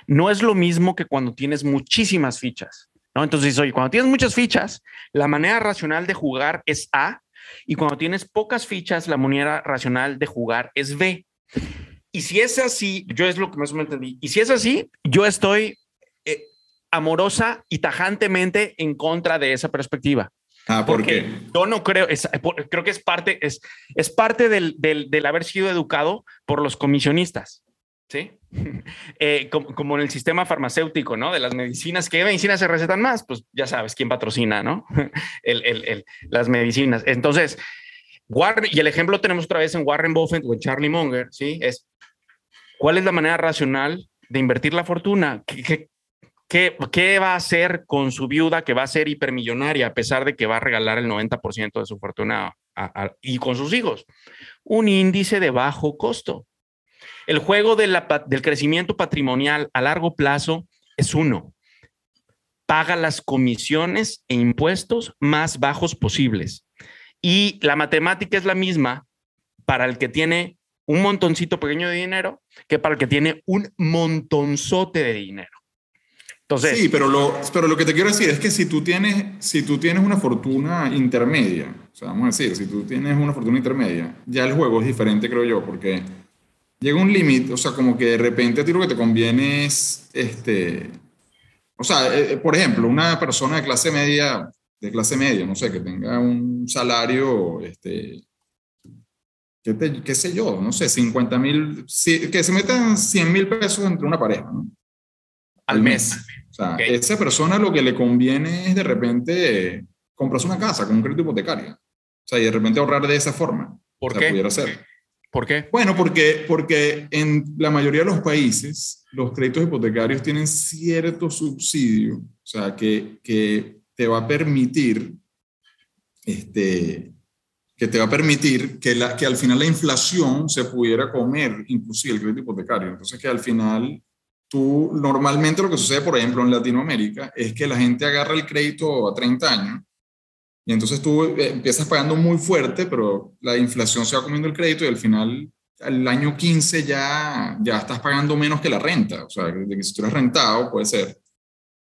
no es lo mismo que cuando tienes muchísimas fichas. ¿no? Entonces, oye, cuando tienes muchas fichas, la manera racional de jugar es A, y cuando tienes pocas fichas, la manera racional de jugar es B. Y si es así, yo es lo que más menos entendí, y si es así, yo estoy eh, amorosa y tajantemente en contra de esa perspectiva. Ah, ¿por Porque qué? Yo no creo, creo que es parte, es, es parte del, del, haber sido educado por los comisionistas, ¿sí? Eh, como, en el sistema farmacéutico, ¿no? De las medicinas, ¿qué medicinas se recetan más? Pues ya sabes quién patrocina, ¿no? el, el, las medicinas. Entonces, Warren, y el ejemplo tenemos otra vez en Warren Buffett o en Charlie Munger, ¿sí? Es, ¿cuál es la manera racional de invertir la fortuna? ¿Qué, qué, ¿Qué, va a hacer con su viuda que va a ser hipermillonaria a pesar de que va a regalar el 90% de su fortuna y con sus hijos? Un índice de bajo costo. El juego del crecimiento patrimonial a largo plazo es uno. Paga las comisiones e impuestos más bajos posibles. Y la matemática es la misma para el que tiene un montoncito pequeño de dinero que para el que tiene un montonzote de dinero sí, pero lo, pero lo que te quiero decir es que si tú, tienes, si tú tienes una fortuna intermedia, o sea, vamos a decir, si tú tienes una fortuna intermedia, ya el juego es diferente, creo yo, porque llega un límite, o sea, como que de repente a ti lo que te conviene es, este, o sea, eh, eh, por ejemplo, una persona de clase media, de clase media, no sé, que tenga un salario, este, qué, qué sé yo, no sé, 50 mil, que se metan 100 mil pesos entre una pareja, ¿no? Al mes. O sea, esa persona lo que le conviene es de repente comprarse una casa con un crédito hipotecario. O sea, y de repente ahorrar de esa forma. ¿Por qué? Pudiera ser. ¿Por qué? Bueno, porque, porque en la mayoría de los países los créditos hipotecarios tienen cierto subsidio, o sea, que, que te va a permitir, este, que te va a permitir que, la, que al final la inflación se pudiera comer inclusive el crédito hipotecario. Entonces, que al final tú normalmente lo que sucede, por ejemplo, en Latinoamérica, es que la gente agarra el crédito a 30 años y entonces tú eh, empiezas pagando muy fuerte, pero la inflación se va comiendo el crédito y al final, al año 15 ya, ya estás pagando menos que la renta. O sea, de que si tú eres rentado, puede ser.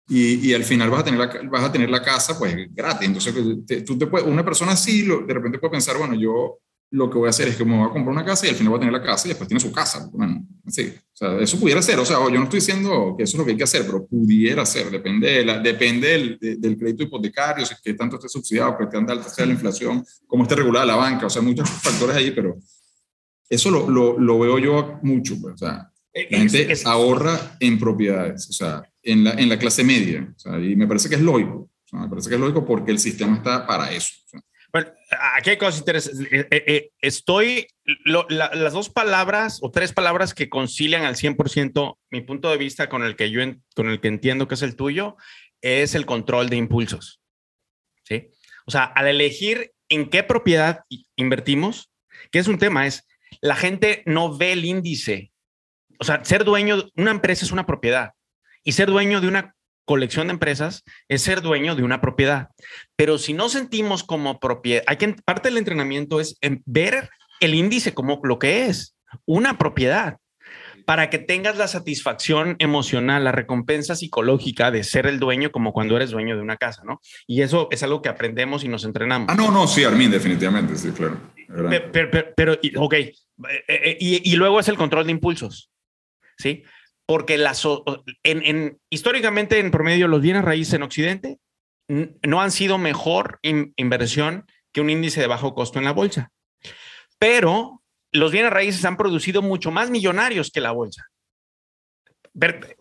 Y, y, al final vas a tener la, vas a tener la casa pues gratis. Entonces, tú te puedes, una persona así de repente puede pensar, bueno, yo lo que voy a hacer es que me voy a comprar una casa y al final voy a tener la casa y después tiene su casa. Bueno, sí. O sea, eso pudiera ser. O sea, yo no estoy diciendo que eso es lo que hay que hacer, pero pudiera ser. Depende, de la, depende del, del, crédito hipotecario, si que tanto esté subsidiado, que tan alta sea la inflación, cómo esté regulada la banca. O sea, muchos factores ahí, pero eso lo, lo, lo veo yo mucho. Pues, o sea, eh, la gente ahorra en propiedades, o sea, en la, en la clase media. O sea, y me parece que es lógico. O sea, me parece que es lógico porque el sistema está para eso. O sea, Bueno, aquí hay cosas interesantes. Eh, eh, eh, estoy, las dos palabras o tres palabras que concilian al 100% mi punto de vista con el que yo, con el que entiendo que es el tuyo, es el control de impulsos. ¿Sí? O sea, al elegir en qué propiedad invertimos, que es un tema, es la gente no ve el índice. O sea, ser dueño de una empresa es una propiedad y ser dueño de una colección de empresas es ser dueño de una propiedad. Pero si no sentimos como propiedad, hay que parte del entrenamiento es ver el índice como lo que es, una propiedad para que tengas la satisfacción emocional, la recompensa psicológica de ser el dueño como cuando eres dueño de una casa, ¿no? Y eso es algo que aprendemos y nos entrenamos. Ah, no, no, sí, Armin, definitivamente, sí, claro. Pero, ok, eh, eh, y, y, luego es el control de impulsos, ¿sí? Porque las, en, en, históricamente, en promedio, los bienes raíces en Occidente no han sido mejor inversión que un índice de bajo costo en la bolsa. Pero los bienes raíces han producido mucho más millonarios que la bolsa.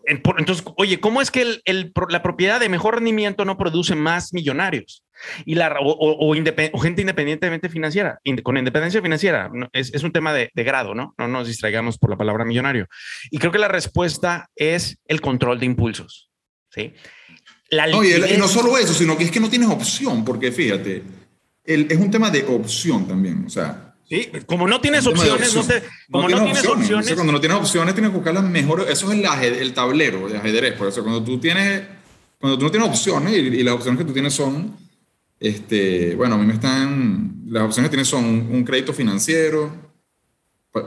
Entonces, oye, ¿cómo es que la propiedad de mejor rendimiento no produce más millonarios? Y la, o, gente independientemente financiera, con independencia financiera, es, un tema de, grado, ¿no? No nos distraigamos por la palabra millonario. Y creo que la respuesta es el control de impulsos. ¿sí? y, no solo eso, sino que es que no tienes opción, porque fíjate, es un tema de opción también. O sea, Sí, como no tienes opciones, no como no, tienes, opciones. cuando no tienes opciones, tienes que buscar las mejores. Eso es el, el tablero de ajedrez. Por eso, cuando tú tienes, cuando tú no tienes opciones y, las opciones que tú tienes son, este, bueno, a mí me están, las opciones que tienes son un crédito financiero,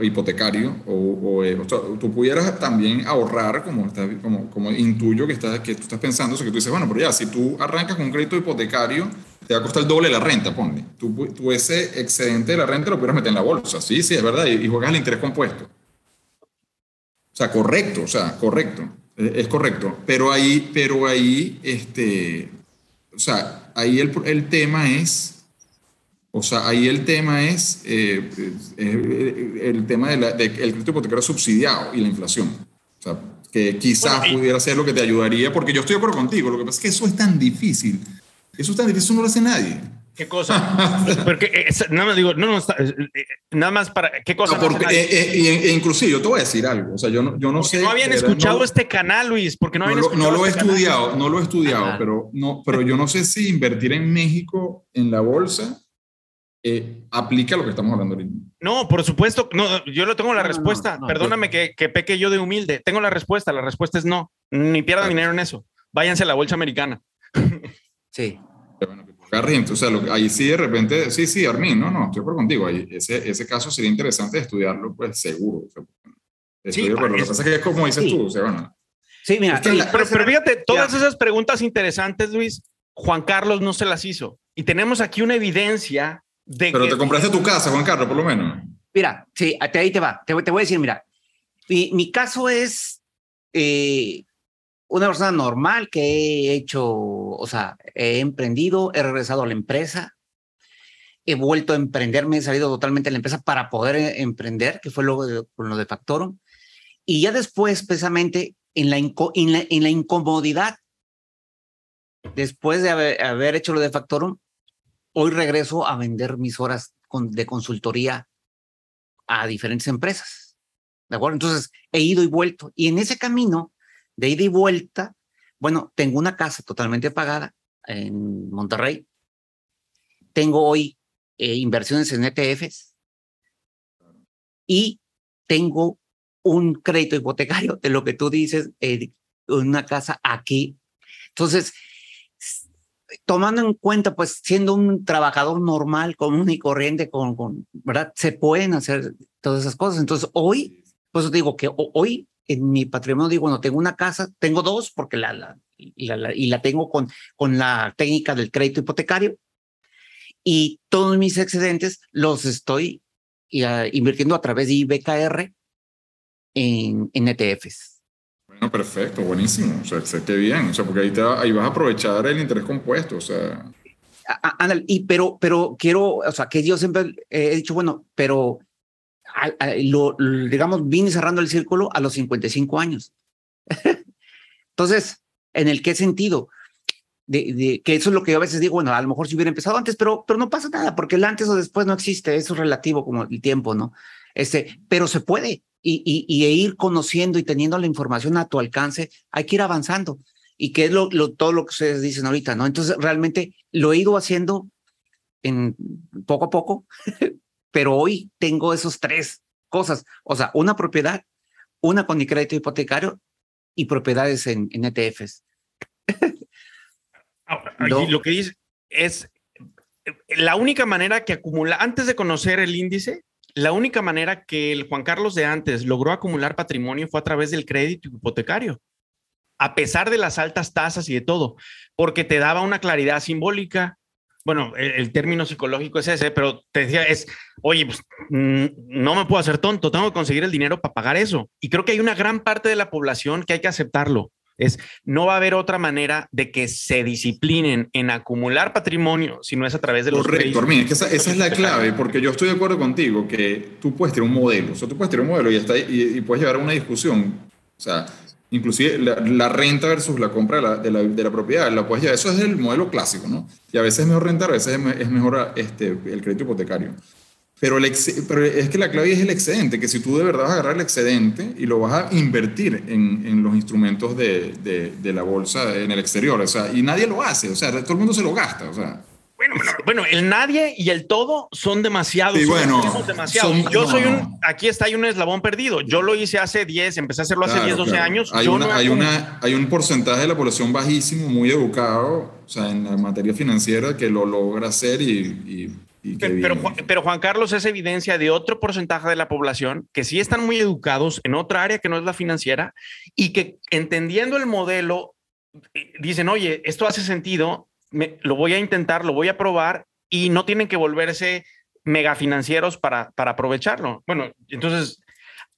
hipotecario, o, eh, tú pudieras también ahorrar, como, como, intuyo que, estás, que tú estás pensando, o que tú dices, bueno, pero ya, si tú arrancas con un crédito hipotecario te va a costar el doble la renta, ponle. Tú, tú, ese excedente de la renta lo pudieras meter en la bolsa, sí, sí, es verdad, y, juegas el interés compuesto. O sea, correcto, o sea, correcto, es, correcto. Pero ahí, pero ahí, este, o sea, ahí el, el tema es, o sea, ahí el tema es eh, eh, el tema del de, crédito hipotecario subsidiado y la inflación. O sea, que quizás pudiera ser lo que te ayudaría, porque yo estoy de acuerdo contigo, lo que pasa es que eso es tan difícil eso está difícil, no lo hace nadie. ¿Qué cosa? Porque eh, nada más digo, no, no, eh, eh, nada más para, ¿qué cosa? porque, e, inclusive yo te voy a decir algo, o sea, yo no, yo no sé. No habían escuchado este canal, Luis, porque no habían lo, escuchado No lo he este estudiado, no lo he estudiado, pero, no, pero yo no sé si invertir en México en la bolsa aplica lo que estamos hablando ahorita. No, por supuesto, no, yo lo tengo la respuesta. Perdóname que, que, peque yo de humilde. Tengo la respuesta. La respuesta es no. Ni pierdan dinero en eso. Váyanse a la bolsa americana. Sí. O sea, ahí sí de repente, sí, sí, Armin, no, no, estoy por contigo. Ahí, ese, ese caso sería interesante estudiarlo, pues seguro. sí, Lo que pasa es que es como dices tú, o sea, bueno. Sí, mira, pero, fíjate, todas esas preguntas interesantes, Luis, Juan Carlos no se las hizo. Y tenemos aquí una evidencia de Pero te compraste tu casa, Juan Carlos, por lo menos. Mira, sí, ahí te va. Te, te voy a decir, mira, mi, mi caso es eh, una persona normal que he hecho, o sea, he emprendido, he regresado a la empresa, he vuelto a emprender, me he salido totalmente de la empresa para poder eh, emprender, que fue lo de, lo de Factorum. Y ya después, precisamente, en la, incomodidad, después de haber, hecho lo de Factorum, hoy regreso a vender mis horas de consultoría a diferentes empresas. ¿De acuerdo? Entonces, he ido y vuelto. Y en ese camino, de ida y vuelta, bueno, tengo una casa totalmente pagada en Monterrey. Tengo hoy eh, inversiones en ETFs y tengo un crédito hipotecario de lo que tú dices, eh, una casa aquí. Entonces, tomando en cuenta, pues siendo un trabajador normal, común y corriente, con, con, ¿verdad? Se pueden hacer todas esas cosas. Entonces, hoy, pues digo que hoy en mi patrimonio digo, bueno, tengo una casa, tengo dos porque la, la, y la tengo con, con la técnica del crédito hipotecario y todos mis excedentes los estoy invirtiendo a través de IBKR en, en ETFs. Bueno, perfecto, buenísimo. O sea, que bien, o sea, porque ahí, te, ahí vas a aprovechar el interés compuesto, o sea. y pero, pero quiero, o sea, que yo siempre he dicho, bueno, pero lo, digamos, vine cerrando el círculo a los 55 años. Entonces, ¿en el qué sentido? de, que eso es lo que yo a veces digo, bueno, a lo mejor si hubiera empezado antes, pero, pero no pasa nada, porque el antes o después no existe, eso es relativo como el tiempo, ¿no? Este, pero se puede, y, y, y ir conociendo y teniendo la información a tu alcance, hay que ir avanzando. Y que es lo, lo, todo lo que ustedes dicen ahorita, ¿no? Entonces, realmente lo he ido haciendo en poco a poco, pero hoy tengo esos tres cosas, o sea, una propiedad, una con mi crédito hipotecario y propiedades en, en ETFs. no. Lo que dice es la única manera que acumula, antes de conocer el índice, la única manera que el Juan Carlos de antes logró acumular patrimonio fue a través del crédito hipotecario, a pesar de las altas tasas y de todo, porque te daba una claridad simbólica. Bueno, el, el término psicológico es ese, pero te decía, es, oye, pues, mm, no me puedo hacer tonto, tengo que conseguir el dinero para pagar eso. Y creo que hay una gran parte de la población que hay que aceptarlo. Es, no va a haber otra manera de que se disciplinen en acumular patrimonio si no es a través de los Correcto, Armin, es que esa, esa, es la clave, porque yo estoy de acuerdo contigo que tú puedes tener un modelo, o sea, tú puedes tener un modelo y, está, y, y puedes llevar a una discusión, o sea, inclusive la, renta versus la compra de la, de la, de la propiedad, la puedes llevar, eso es el modelo clásico, ¿no? Y a veces es mejor rentar, a veces es mejor este, el crédito hipotecario. Pero, el pero, es que la clave es el excedente, que si tú de verdad vas a agarrar el excedente y lo vas a invertir en, en los instrumentos de, de, de, la bolsa en el exterior, o sea, y nadie lo hace, o sea, todo el mundo se lo gasta, o sea. Bueno, bueno, bueno el nadie y el todo son demasiados. Sí, bueno, demasiados. Son, yo no. soy un, aquí está, hay un eslabón perdido. Yo lo hice hace 10, empecé a hacerlo hace claro, 10, 12 claro. años. Hay, yo una, no hay, una, hay un porcentaje de la población bajísimo, muy educado, o sea, en la materia financiera, que lo logra hacer y, y pero, pero, pero, Juan Carlos es evidencia de otro porcentaje de la población que sí están muy educados en otra área que no es la financiera y que entendiendo el modelo dicen, oye, esto hace sentido, me, lo voy a intentar, lo voy a probar y no tienen que volverse mega financieros para, para aprovecharlo. Bueno, entonces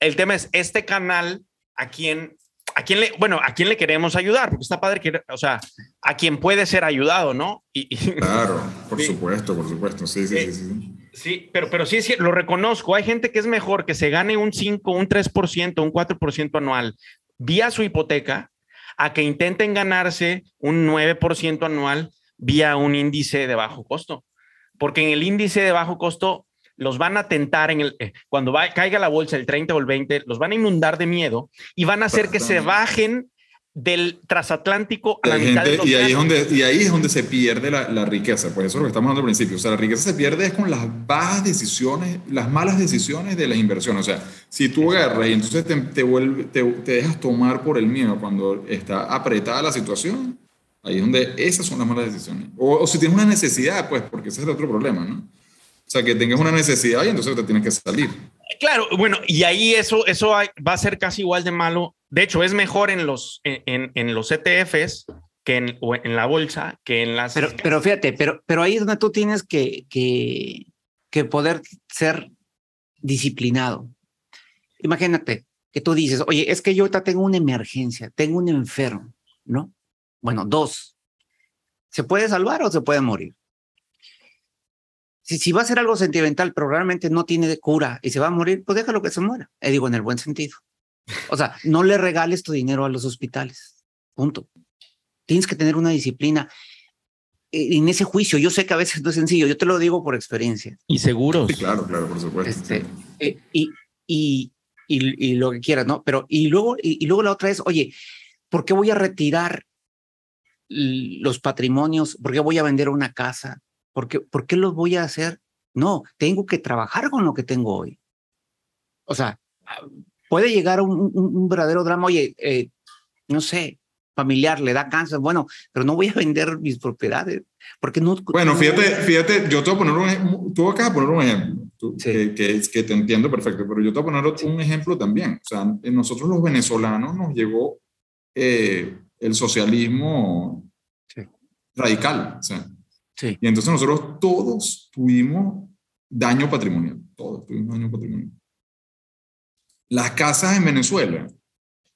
el tema es este canal a quien ¿a quién le, bueno, a quién le queremos ayudar? Porque está padre que, o sea, a quien puede ser ayudado, ¿no? Y, y claro, por sí. supuesto, por supuesto, sí, sí, eh, sí, sí. Sí, pero, pero sí, sí, lo reconozco. Hay gente que es mejor que se gane un 5, un 3%, un 4% anual vía su hipoteca a que intenten ganarse un 9% anual vía un índice de bajo costo. Porque en el índice de bajo costo los van a tentar en el, eh, cuando va, caiga la bolsa el 30 o el 20, los van a inundar de miedo y van a hacer que se bajen del transatlántico a la gente, mitad del y ahí, es donde, y ahí es donde se pierde la, la, riqueza, pues eso es lo que estamos hablando al principio. O sea, la riqueza se pierde es con las bajas decisiones, las malas decisiones de las inversiones. O sea, si tú agarras y entonces te, te, vuelve, te, te dejas tomar por el miedo cuando está apretada la situación, ahí es donde esas son las malas decisiones. O, o si tienes una necesidad, pues, porque ese es el otro problema, ¿no? O sea, que tengas una necesidad y entonces te tienes que salir. Claro, bueno, y ahí eso, eso va a ser casi igual de malo. De hecho, es mejor en los, en, en los ETFs que en, en, la bolsa, que en las... Pero, pero fíjate, pero, pero ahí es donde tú tienes que, que, que poder ser disciplinado. Imagínate que tú dices, oye, es que yo ahorita tengo una emergencia, tengo un enfermo, ¿no? Bueno, dos. ¿Se puede salvar o se puede morir? si, si, va a ser algo sentimental, pero realmente no tiene cura y se va a morir, pues déjalo que se muera. Eh, digo, en el buen sentido. O sea, no le regales tu dinero a los hospitales. Punto. Tienes que tener una disciplina en ese juicio. Yo sé que a veces no es sencillo, yo te lo digo por experiencia. Y seguros. Claro, claro, por supuesto. Este, eh, y, y, y, y, lo que quieras, ¿no? Pero, y luego, y, y luego la otra es, oye, ¿por qué voy a retirar los patrimonios? ¿Por qué voy a vender una casa? ¿Por qué, ¿Por qué los voy a hacer? No, tengo que trabajar con lo que tengo hoy. O sea, puede llegar un, un, un verdadero drama, oye, eh, no sé, familiar, le da cáncer, bueno, pero no voy a vender mis propiedades, porque no... Bueno, fíjate, fíjate, yo te voy a poner un ejemplo, tú acabas de poner un ejemplo, tú, sí. que, que, que, te entiendo perfecto, pero yo te voy a poner un ejemplo también, o sea, nosotros los venezolanos nos llegó eh, el socialismo sí. radical, o sea, Sí. Y entonces nosotros todos tuvimos daño patrimonial, todos tuvimos daño patrimonial. Las casas en Venezuela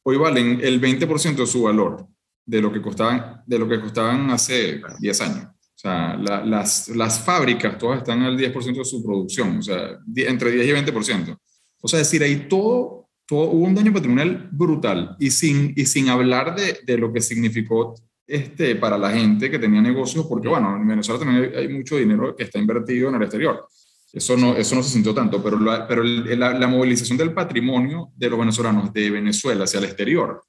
hoy valen el 20% de su valor de lo que costaban, de lo que costaban hace 10 años. O sea, la, las, las fábricas todas están al 10% de su producción, o sea, entre 10 y 20%. O sea, es decir, ahí todo, todo hubo un daño patrimonial brutal y sin, y sin hablar de, de lo que significó este, para la gente que tenía negocios, porque bueno, en Venezuela también hay, mucho dinero que está invertido en el exterior. Eso no, eso no se sintió tanto, pero, la, pero la, la, movilización del patrimonio de los venezolanos de Venezuela hacia el exterior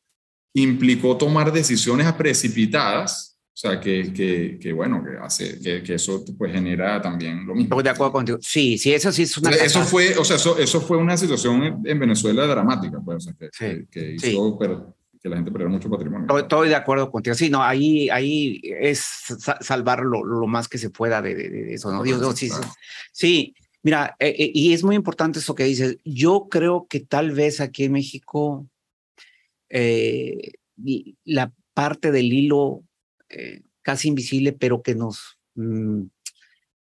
implicó tomar decisiones precipitadas o sea, que, que, que, bueno, que hace, que, que, eso pues genera también lo mismo. Estoy de acuerdo contigo. Sí, sí, eso sí es una... Eso fue, o sea, eso, eso fue una situación en Venezuela dramática, pues, o sea, que, que, hizo que la gente perdiera mucho patrimonio. Estoy, de acuerdo contigo. Sí, no, ahí, ahí es salvar lo, lo más que se pueda de, de, eso, ¿no? Dios, sí, sí, sí, mira, eh, eh, y es muy importante eso que dices. Yo creo que tal vez aquí en México eh, la parte del hilo eh, casi invisible, pero que nos, mm,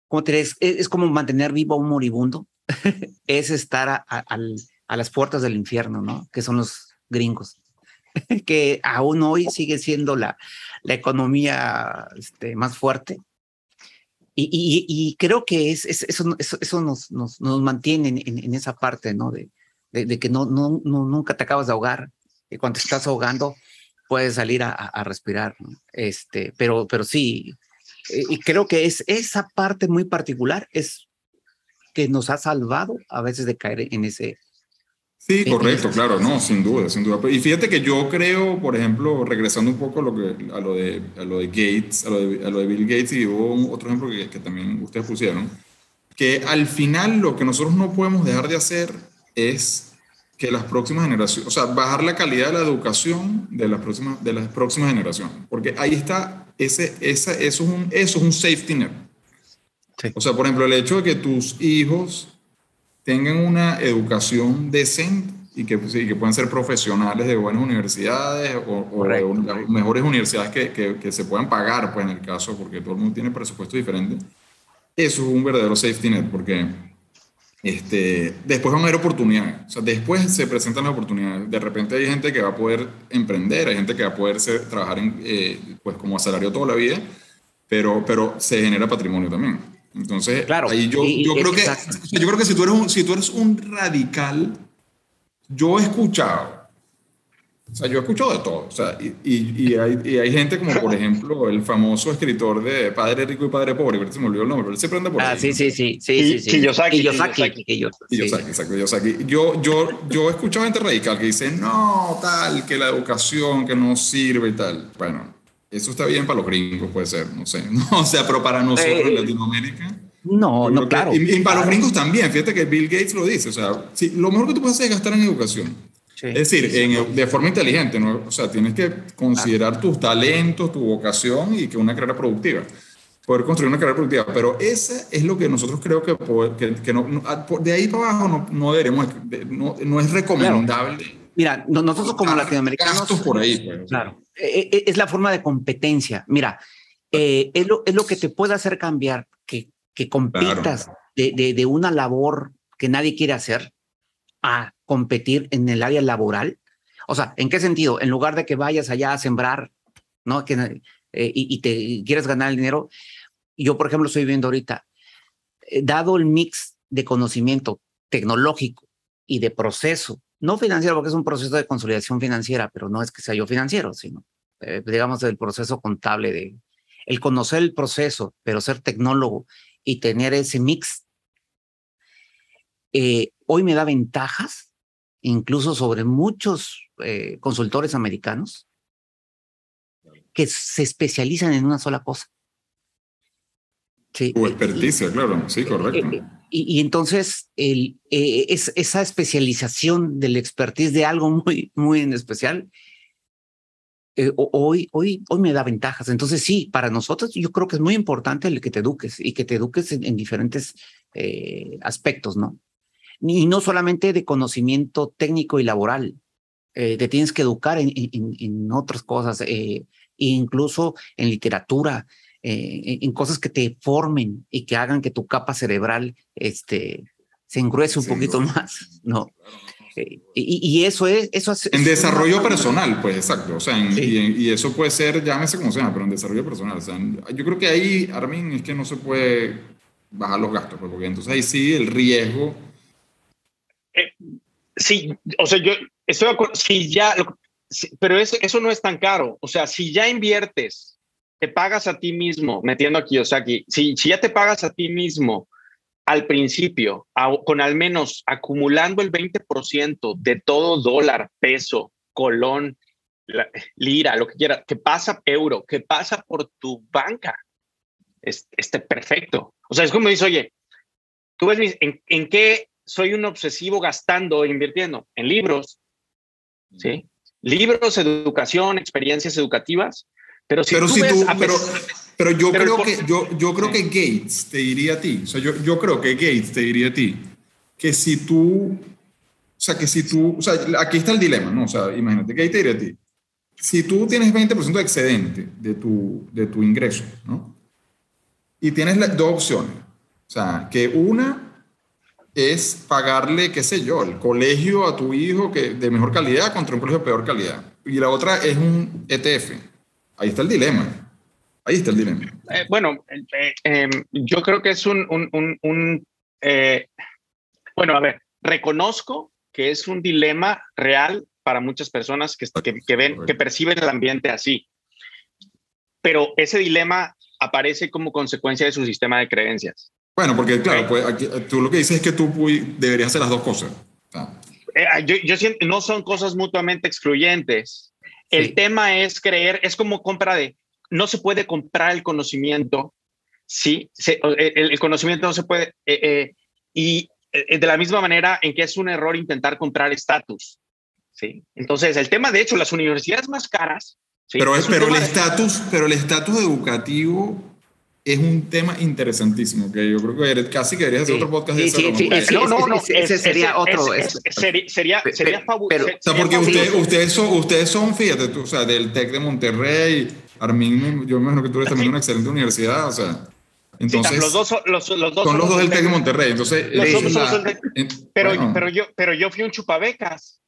¿cómo te es, es, como mantener vivo a un moribundo, es estar a, a, las puertas del infierno, ¿no? Que son los gringos, que aún hoy sigue siendo la, la economía este, más fuerte. Y, y, y, creo que es, es eso, eso, eso, nos, nos, nos mantiene en, en, esa parte, ¿no? De, de, de que no, no, no, nunca te acabas de ahogar, que cuando te estás ahogando, puedes salir a, respirar. Este, pero, pero sí, eh, y creo que es esa parte muy particular es que nos ha salvado a veces de caer en ese. Sí, correcto, claro, no, sin duda, sin duda. Y fíjate que yo creo, por ejemplo, regresando un poco a lo, que, a lo, de, a lo de Gates, a lo de, a lo de Bill Gates, y hubo otro ejemplo que, que también ustedes pusieron, que al final lo que nosotros no podemos dejar de hacer es que las próximas generaciones, o sea, bajar la calidad de la educación de las próximas, de las próximas generaciones, porque ahí está, ese, esa, eso, es un, eso es un safety net. O sea, por ejemplo, el hecho de que tus hijos tengan una educación decente y que, sí, que puedan ser profesionales de buenas universidades o, o de las mejores universidades que, que, que, se puedan pagar, pues en el caso, porque todo el mundo tiene presupuesto diferente, eso es un verdadero safety net, porque este, después van a haber oportunidades. O sea, después se presentan las oportunidades. De repente hay gente que va a poder emprender, hay gente que va a poder trabajar en, eh, pues como asalario toda la vida, pero, pero se genera patrimonio también. Entonces, claro, ahí yo, yo creo que, yo creo que si tú, eres un, si tú eres un radical, yo he escuchado o sea, yo he escuchado de todo. O sea, y, y, hay, y, hay, gente como, por ejemplo, el famoso escritor de Padre Rico y Padre Pobre, que se me olvidó el nombre, pero él se prende por ah, sí, sí, sí, sí, sí, Kiyosaki. Kiyosaki. Kiyosaki, exacto, Kiyosaki. Yo, yo, yo he escuchado gente radical que dice, no, tal, que la educación, que no sirve y tal. Bueno, eso está bien para los gringos, puede ser, no sé. No, o sea, pero para nosotros en eh, Latinoamérica... No, no, claro. y, para los gringos también, fíjate que Bill Gates lo dice, o sea, sí, lo mejor que tú puedes hacer es gastar en educación es decir, de forma inteligente, ¿no? O sea, tienes que considerar tus talentos, tu vocación y que una carrera productiva. Poder construir una carrera productiva. Pero ese es lo que nosotros creo que, que, no, ah, de ahí para abajo no, no deberemos, no, no, es recomendable. Mira, nosotros como latinoamericanos... por ahí. Pues, claro, e, e, es la forma de competencia. Mira, eh, es, lo, es lo que te puede hacer cambiar, que, que compitas de, de, de una labor que nadie quiere hacer a competir en el área laboral? O sea, ¿en qué sentido? En lugar de que vayas allá a sembrar, ¿no? Que, eh, y, te quieres ganar el dinero. Yo, por ejemplo, estoy viendo ahorita, eh, dado el mix de conocimiento tecnológico y de proceso, no financiero, porque es un proceso de consolidación financiera, pero no es que sea yo financiero, sino, eh, digamos, el proceso contable de el conocer el proceso, pero ser tecnólogo y tener ese mix eh, hoy me da ventajas, incluso sobre muchos eh, consultores americanos que se especializan en una sola cosa. Sí, o experticia, claro, sí, correcto. Eh, y, entonces el, es, esa especialización del expertise de algo muy, muy en especial, hoy, hoy, hoy me da ventajas. Entonces sí, para nosotros yo creo que es muy importante el que te eduques y que te eduques en, diferentes aspectos, ¿no? Y no solamente de conocimiento técnico y laboral. Eh, te tienes que educar en, en, otras cosas, eh, incluso en literatura, eh, en cosas que te formen y que hagan que tu capa cerebral este, se engruese un poquito más, ¿no? Y, y, eso es... Eso en desarrollo personal, pues exacto. O sea, y, y, eso puede ser, llámese como sea, pero en desarrollo personal. O sea, yo creo que ahí, Armin, es que no se puede bajar los gastos, pues, porque entonces ahí sí el riesgo sí, o sea, yo estoy de acuerdo, si ya, pero eso, eso no es tan caro. O sea, si ya inviertes, te pagas a ti mismo, metiendo aquí, o sea, aquí, si, si ya te pagas a ti mismo al principio, con al menos acumulando el 20% de todo dólar, peso, colón, lira, lo que quiera, que pasa euro, que pasa por tu banca, esté perfecto. O sea, es como dice, oye, tú ves en, en qué soy un obsesivo gastando e invirtiendo en libros, ¿sí? Libros, educación, experiencias educativas, pero si pero tú, si ves, tú pero, pero, yo creo que yo, yo creo que Gates te diría a ti, o sea, yo, yo creo que Gates te diría a ti que si tú, o sea, que si tú, o sea, aquí está el dilema, ¿no? O sea, imagínate, Gates te diría a ti, si tú tienes 20% de excedente de tu, de tu ingreso, ¿no? Y tienes las dos opciones, o sea, que una es pagarle, qué sé yo, el colegio a tu hijo que, de mejor calidad contra un colegio de peor calidad. Y la otra es un ETF. Ahí está el dilema. Ahí está el dilema. Eh, bueno, eh, em, yo creo que es un... un, eh, bueno, a ver, reconozco que es un dilema real para muchas personas que, que, ven, que perciben el ambiente así. Pero ese dilema aparece como consecuencia de su sistema de creencias. Bueno, porque claro, pues tú lo que dices es que tú deberías hacer las dos cosas. yo, yo, siento, no son cosas mutuamente excluyentes. El tema es creer, es como compra de, no se puede comprar el conocimiento, sí, el, conocimiento no se puede, eh, eh, y eh, de la misma manera en que es un error intentar comprar estatus, sí. Entonces, el tema, de hecho, las universidades más caras. pero, es, pero el estatus, pero el estatus educativo es un tema interesantísimo que yo creo que casi que deberías hacer otro podcast de sí, sí, sí, no, no, no, ese sería otro. sería sería fabuloso. O sea, porque usted, ustedes, son, ustedes son, fíjate, tú, o sea, del TEC de Monterrey, Armin, yo me imagino que tú eres también una excelente universidad, o sea. Entonces, los dos, los, los dos son los dos del TEC de Monterrey. Entonces, pero, pero, yo, pero yo fui un chupabecas.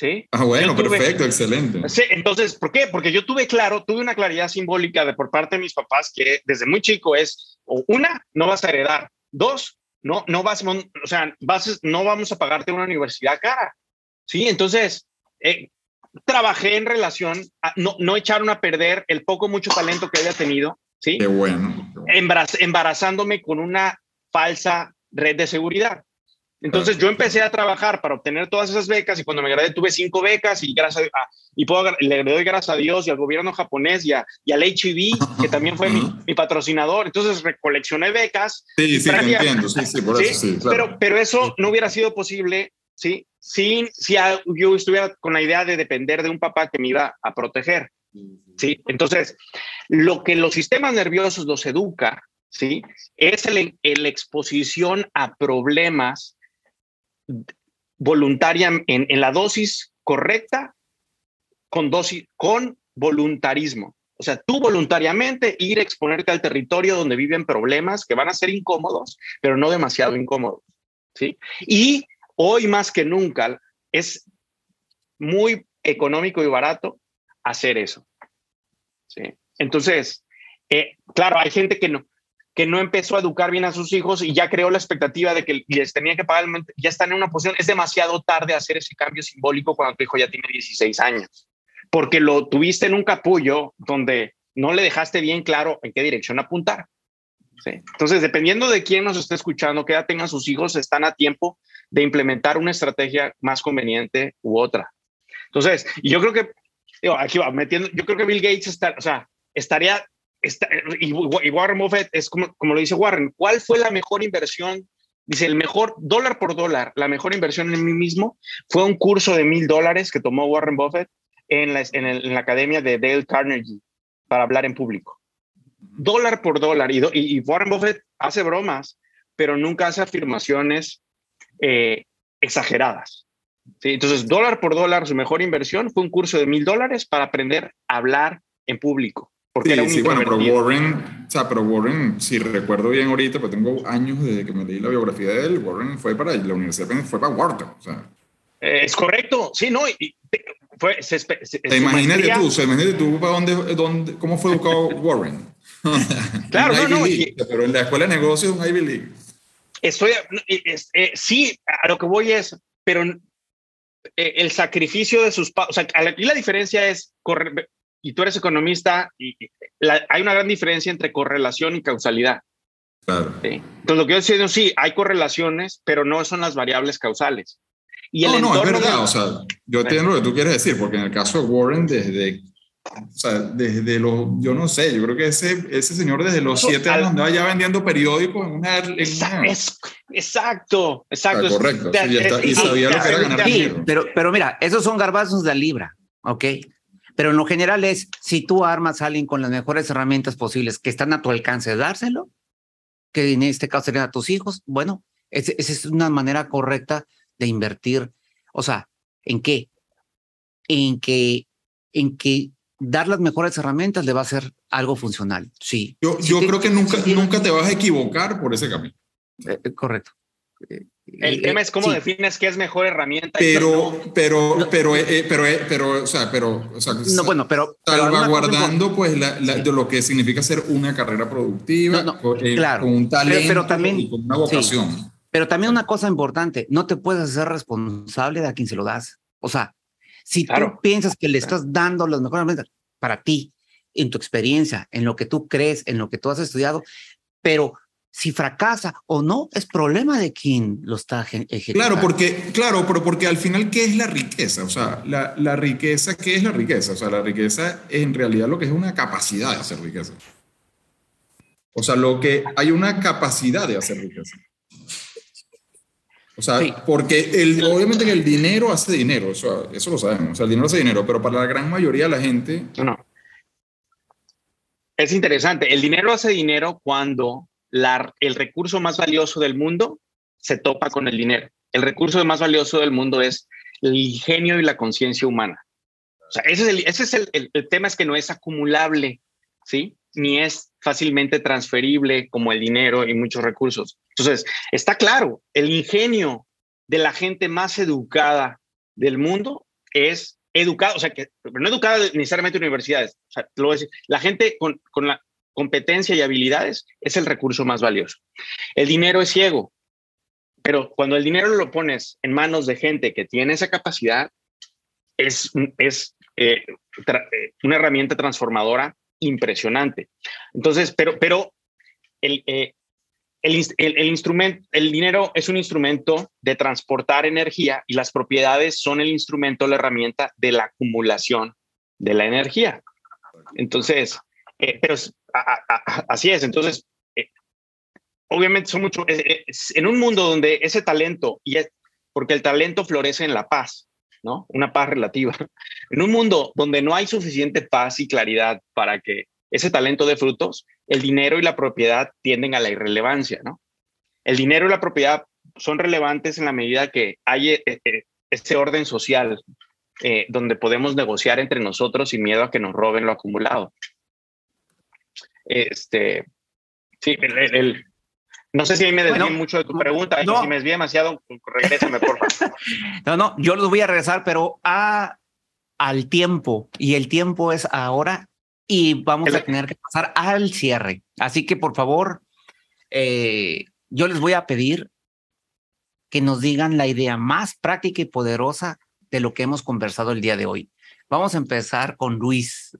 ¿Sí? Ah, bueno, perfecto, excelente. Sí, entonces, ¿por qué? Porque yo tuve claro, tuve una claridad simbólica de por parte de mis papás que desde muy chico es, o una, no vas a heredar, dos, no, no vas, o sea, vas, no vamos a pagarte una universidad cara, ¿sí? Entonces, eh, trabajé en relación a no, no echaron a perder el poco, mucho talento que había tenido, ¿sí? Qué bueno. embarazándome con una falsa red de seguridad. Entonces yo empecé a trabajar para obtener todas esas becas y cuando me gradué tuve cinco becas y gracias a, y puedo, le doy gracias a Dios y al gobierno japonés y, al HEV, que también fue mi, mi, patrocinador. Entonces recoleccioné becas. Sí, sí, entiendo. Sí, sí, por eso sí. Pero, pero eso no hubiera sido posible ¿sí? sin si yo estuviera con la idea de depender de un papá que me iba a proteger. ¿sí? Entonces, lo que los sistemas nerviosos los educa ¿sí? es la exposición a problemas voluntaria en, la dosis correcta con dosis con voluntarismo. O sea, tú voluntariamente ir a exponerte al territorio donde viven problemas que van a ser incómodos, pero no demasiado incómodos. ¿sí? Y hoy más que nunca es muy económico y barato hacer eso. ¿sí? Entonces, eh, claro, hay gente que no, que no empezó a educar bien a sus hijos y ya creó la expectativa de que les tenía que pagar, ya están en una posición, es demasiado tarde hacer ese cambio simbólico cuando tu hijo ya tiene 16 años, porque lo tuviste en un capullo donde no le dejaste bien claro en qué dirección apuntar. Entonces, dependiendo de quién nos esté escuchando, qué edad tengan sus hijos, están a tiempo de implementar una estrategia más conveniente u otra. Entonces, yo creo que, aquí va metiendo, yo creo que Bill Gates está, o sea, estaría y, Warren Buffett es como, como lo dice Warren, ¿cuál fue la mejor inversión? Dice, el mejor dólar por dólar, la mejor inversión en mí mismo fue un curso de mil dólares que tomó Warren Buffett en la, en, la academia de Dale Carnegie para hablar en público. Dólar por dólar. Y, y Warren Buffett hace bromas, pero nunca hace afirmaciones eh, exageradas. Entonces, dólar por dólar, su mejor inversión fue un curso de mil dólares para aprender a hablar en público. Porque sí, sí bueno, pero Warren, o sea, pero Warren, si recuerdo bien ahorita, pues tengo años desde que me leí la biografía de él, Warren fue para la universidad, fue para Wharton, o sea. Es correcto, sí, no, y fue, se, se, imagínate tú, o imagínate tú para dónde, dónde, cómo fue educado Warren. claro, no, no. pero en la escuela de negocios un Ivy League. Estoy, eh, sí, a lo que voy es, pero eh, el sacrificio de sus padres, o sea, aquí la diferencia es, correr, y tú eres economista, y hay una gran diferencia entre correlación y causalidad. Claro. Entonces, lo que yo estoy diciendo, sí, hay correlaciones, pero no son las variables causales. Y el no, no, es verdad. O sea, yo entiendo lo que tú quieres decir, porque en el caso de Warren, desde, o sea, desde los, yo no sé, yo creo que ese, ese señor desde los siete años andaba ya vendiendo periódicos en una... En exacto, exacto. correcto. y sabía lo que era ganar dinero. Pero, pero mira, esos son garbazos de libra, ¿ok? Pero en lo general es, si tú armas a alguien con las mejores herramientas posibles que están a tu alcance, dárselo, que en este caso serían a tus hijos, bueno, esa es una manera correcta de invertir. O sea, ¿en qué? En que, en que dar las mejores herramientas le va a ser algo funcional. Sí. Yo, yo creo que nunca, nunca te vas a equivocar por ese camino. Eh, eh, correcto. Eh, el tema es cómo defines qué es mejor herramienta. Pero, pero, pero, pero, pero, o sea, pero, o sea, no, bueno, pero, salvaguardando pues la, de lo que significa ser una carrera productiva, claro, con un talento pero, también, y con una vocación. Pero también una cosa importante, no te puedes hacer responsable de a quien se lo das. O sea, si tú piensas que le estás dando los mejores para ti, en tu experiencia, en lo que tú crees, en lo que tú has estudiado, pero si fracasa o no, es problema de quien lo está ejecutando. Claro, porque, claro, pero porque al final, ¿qué es la riqueza? O sea, la, la riqueza, ¿qué es la riqueza? O sea, la riqueza en realidad lo que es una capacidad de hacer riqueza. O sea, lo que hay una capacidad de hacer riqueza. O sea, porque el, obviamente el dinero hace dinero, eso, eso lo sabemos, o sea, el dinero hace dinero, pero para la gran mayoría de la gente... No. Es interesante, el dinero hace dinero cuando el recurso más valioso del mundo se topa con el dinero. El recurso más valioso del mundo es el ingenio y la conciencia humana. O sea, ese es, el, ese es el, el, tema, es que no es acumulable, ¿sí? Ni es fácilmente transferible como el dinero y muchos recursos. Entonces, está claro, el ingenio de la gente más educada del mundo es educado, o sea, que no educada necesariamente en universidades, o sea, lo decir, la gente con, con la competencia y habilidades es el recurso más valioso. El dinero es ciego, pero cuando el dinero lo pones en manos de gente que tiene esa capacidad, es, es eh, eh, una herramienta transformadora impresionante. Entonces, pero, pero el, eh, el, el, instrumento, el dinero es un instrumento de transportar energía y las propiedades son el instrumento, la herramienta de la acumulación de la energía. Entonces, eh, pero así es. Entonces, eh, obviamente son mucho, en un mundo donde ese talento, y es, porque el talento florece en la paz, ¿no? Una paz relativa. En un mundo donde no hay suficiente paz y claridad para que ese talento de frutos, el dinero y la propiedad tienden a la irrelevancia, ¿no? El dinero y la propiedad son relevantes en la medida que hay eh, este orden social donde podemos negociar entre nosotros sin miedo a que nos roben lo acumulado. Este, sí, el, no sé si ahí me desvío mucho de tu pregunta, si me desvío demasiado, regrésame, por favor. no, no, yo los voy a regresar, pero a, al tiempo, y el tiempo es ahora y vamos a tener que pasar al cierre. Así que por favor, eh, yo les voy a pedir que nos digan la idea más práctica y poderosa de lo que hemos conversado el día de hoy. Vamos a empezar con Luis.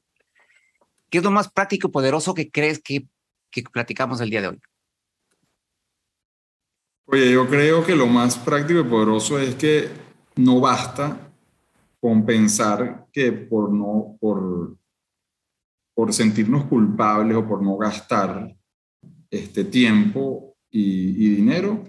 ¿Qué es lo más práctico y poderoso que crees que, que platicamos el día de hoy? Oye, yo creo que lo más práctico y poderoso es que no basta con pensar que por no, por por sentirnos culpables o por no gastar este tiempo y, dinero,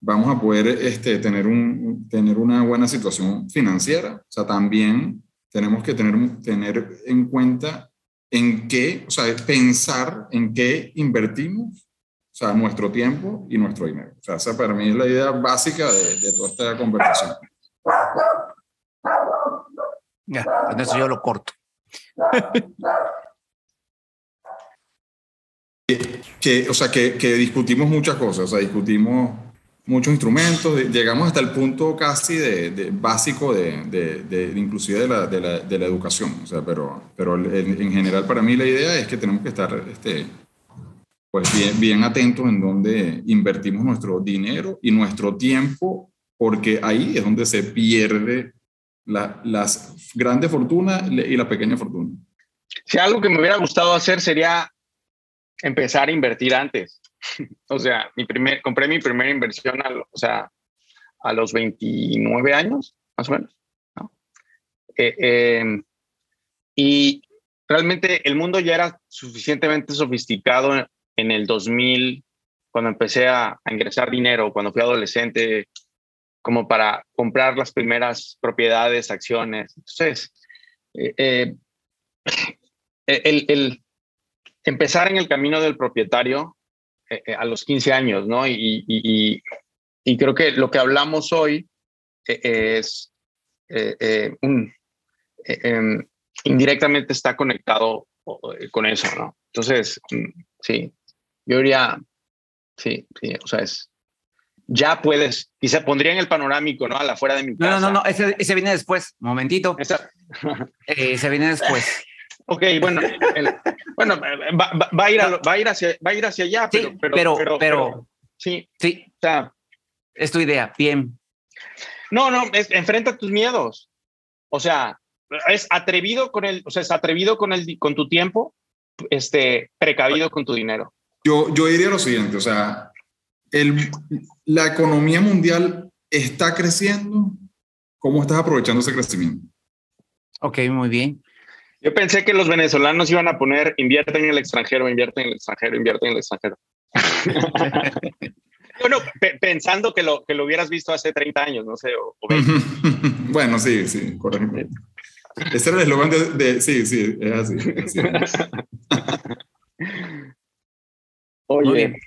vamos a poder este, tener, un, tener una buena situación financiera. O sea, también tenemos que tener, tener en cuenta en qué, o sea, pensar en qué invertimos, o sea, nuestro tiempo y nuestro dinero. O sea, esa para mí es la idea básica de, de toda esta conversación. Ya, con eso yo lo corto. que, o sea, que, que, discutimos muchas cosas, o sea, discutimos muchos instrumentos, llegamos hasta el punto casi de, básico de, de, inclusive de la, la, de la, educación, o sea, pero, pero en, general para mí la idea es que tenemos que estar este, pues bien, bien atentos en dónde invertimos nuestro dinero y nuestro tiempo porque ahí es donde se pierde la, las grandes fortunas y la pequeña fortuna. Si algo que me hubiera gustado hacer sería empezar a invertir antes. o sea, mi primer, compré mi primera inversión a, o sea, a los 29 años, más o menos. Eh, em, y realmente el mundo ya era suficientemente sofisticado en el 2000, cuando empecé a, ingresar dinero, cuando fui adolescente, como para comprar las primeras propiedades, acciones. Entonces, eh, eh, el, el, empezar en el camino del propietario eh, a los 15 años, ¿no? Y, y, y, creo que lo que hablamos hoy es un, em, indirectamente está conectado con eso, ¿no? Entonces, mm, sí, yo diría, sí, sí, o sea, es, ya puedes, y se pondría en el panorámico, ¿no? A la fuera de mi casa. No, no, no, ese, ese viene después, momentito. Eh, ese viene después. Ok, bueno, bueno, va, va, a ir va, a ir hacia, va a ir hacia allá, pero, pero, pero, pero, sí, sí, o sea, es tu idea, bien. No, no, es, enfrenta tus miedos. O sea, es atrevido con el, o sea, es atrevido con el, con tu tiempo, este, precavido con tu dinero. Yo, yo diría lo siguiente, o sea, el, la economía mundial está creciendo. ¿Cómo estás aprovechando ese crecimiento? Ok, muy bien. Yo pensé que los venezolanos iban a poner invierte en el extranjero, invierte en el extranjero, invierte en el extranjero. bueno, pensando que lo, que lo hubieras visto hace 30 años, no sé, o, bueno, sí, sí, correcto. Ese era el eslogan de, Sí, sí, es así. Oye,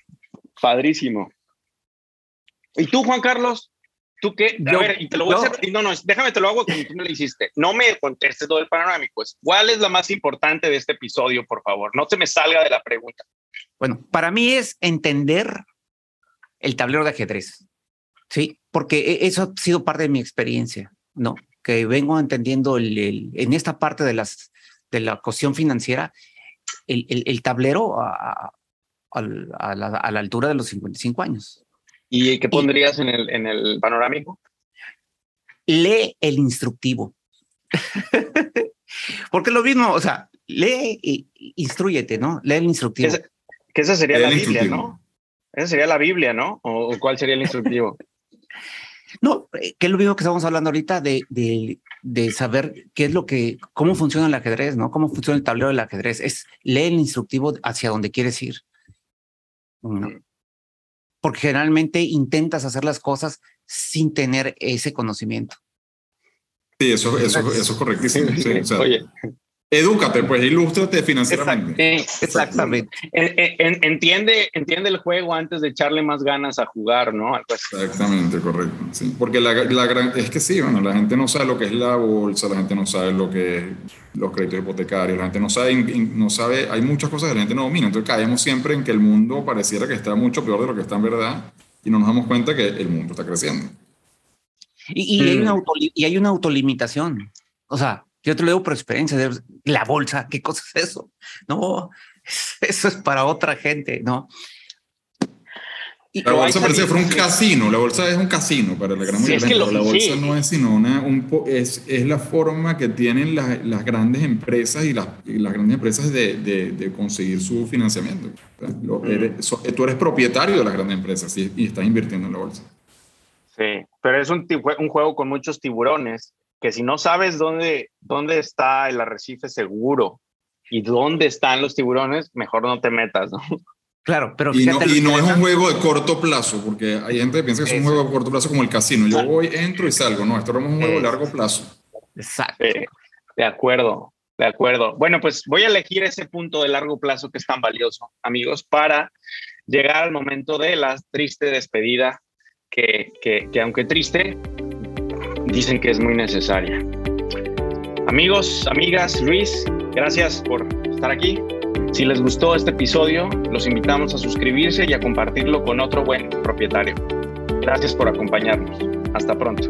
padrísimo. ¿Y tú, Juan Carlos? ¿Tú qué? A ver, y te lo voy a hacer. No, no, déjame, te lo hago como tú me lo hiciste. No me contestes todo el panorámico. ¿Cuál es la más importante de este episodio, por favor? No se me salga de la pregunta. Bueno, para mí es entender el tablero de ajedrez. Sí, porque e, eso ha sido parte de mi experiencia, ¿no? Que vengo entendiendo el, en esta parte de, las, de la cuestión financiera, el, el, tablero a, a, la, a, la, altura de los 55 años. ¿Y qué pondrías en, el, en el panorámico? Lee el instructivo. Porque lo mismo, o sea, lee e instruyete, ¿no? Lee el instructivo. Que esa sería la Biblia, ¿no? Esa sería la Biblia, ¿no? ¿O, cuál sería el instructivo? no, eh, que es lo mismo que estamos hablando ahorita de, de, de, saber qué es lo que, cómo funciona el ajedrez, ¿no? Cómo funciona el tablero del ajedrez. Es lee el instructivo hacia donde quieres ir. ¿no? Porque generalmente intentas hacer las cosas sin tener ese conocimiento. Sí, eso, eso, eso es correctísimo. Oye. Edúcate, pues, ilústrate financieramente. Exactamente. entiende, entiende el juego antes de echarle más ganas a jugar, ¿no? Exactamente, correcto. Sí. Porque la, la gran, es que sí, bueno, la gente no sabe lo que es la bolsa, la gente no sabe lo que es los créditos hipotecarios, la gente no sabe, no sabe, hay muchas cosas que la gente no domina, entonces caemos siempre en que el mundo pareciera que está mucho peor de lo que está en verdad y no nos damos cuenta que el mundo está creciendo. Y, y, hay, una y hay una autolimitación, o sea, yo te lo digo por experiencia la bolsa, ¿qué cosa es eso? No, eso es para otra gente, ¿no? la bolsa parece que fuera un casino, la bolsa es un casino para la gran mayoría la bolsa no es sino una, un, es, es la forma que tienen las, las grandes empresas y las, las grandes empresas de, de, de, conseguir su financiamiento. Mm. tú eres propietario de las grandes empresas y, y, estás invirtiendo en la bolsa. Sí, pero es un, un juego con muchos tiburones que si no sabes dónde, dónde está el arrecife seguro y dónde están los tiburones, mejor no te metas, ¿no? Claro, pero y no, y no es un juego de corto plazo, porque hay gente que piensa que es un juego de corto plazo como el casino. Yo voy, entro y salgo. No, esto es un juego de largo plazo. Exacto. de acuerdo, de acuerdo. Bueno, pues voy a elegir ese punto de largo plazo que es tan valioso, amigos, para llegar al momento de la triste despedida, que, que, que aunque triste, dicen que es muy necesaria. Amigos, amigas, Luis, gracias por estar aquí. Si les gustó este episodio, los invitamos a suscribirse y a compartirlo con otro buen propietario. Gracias por acompañarnos. Hasta pronto.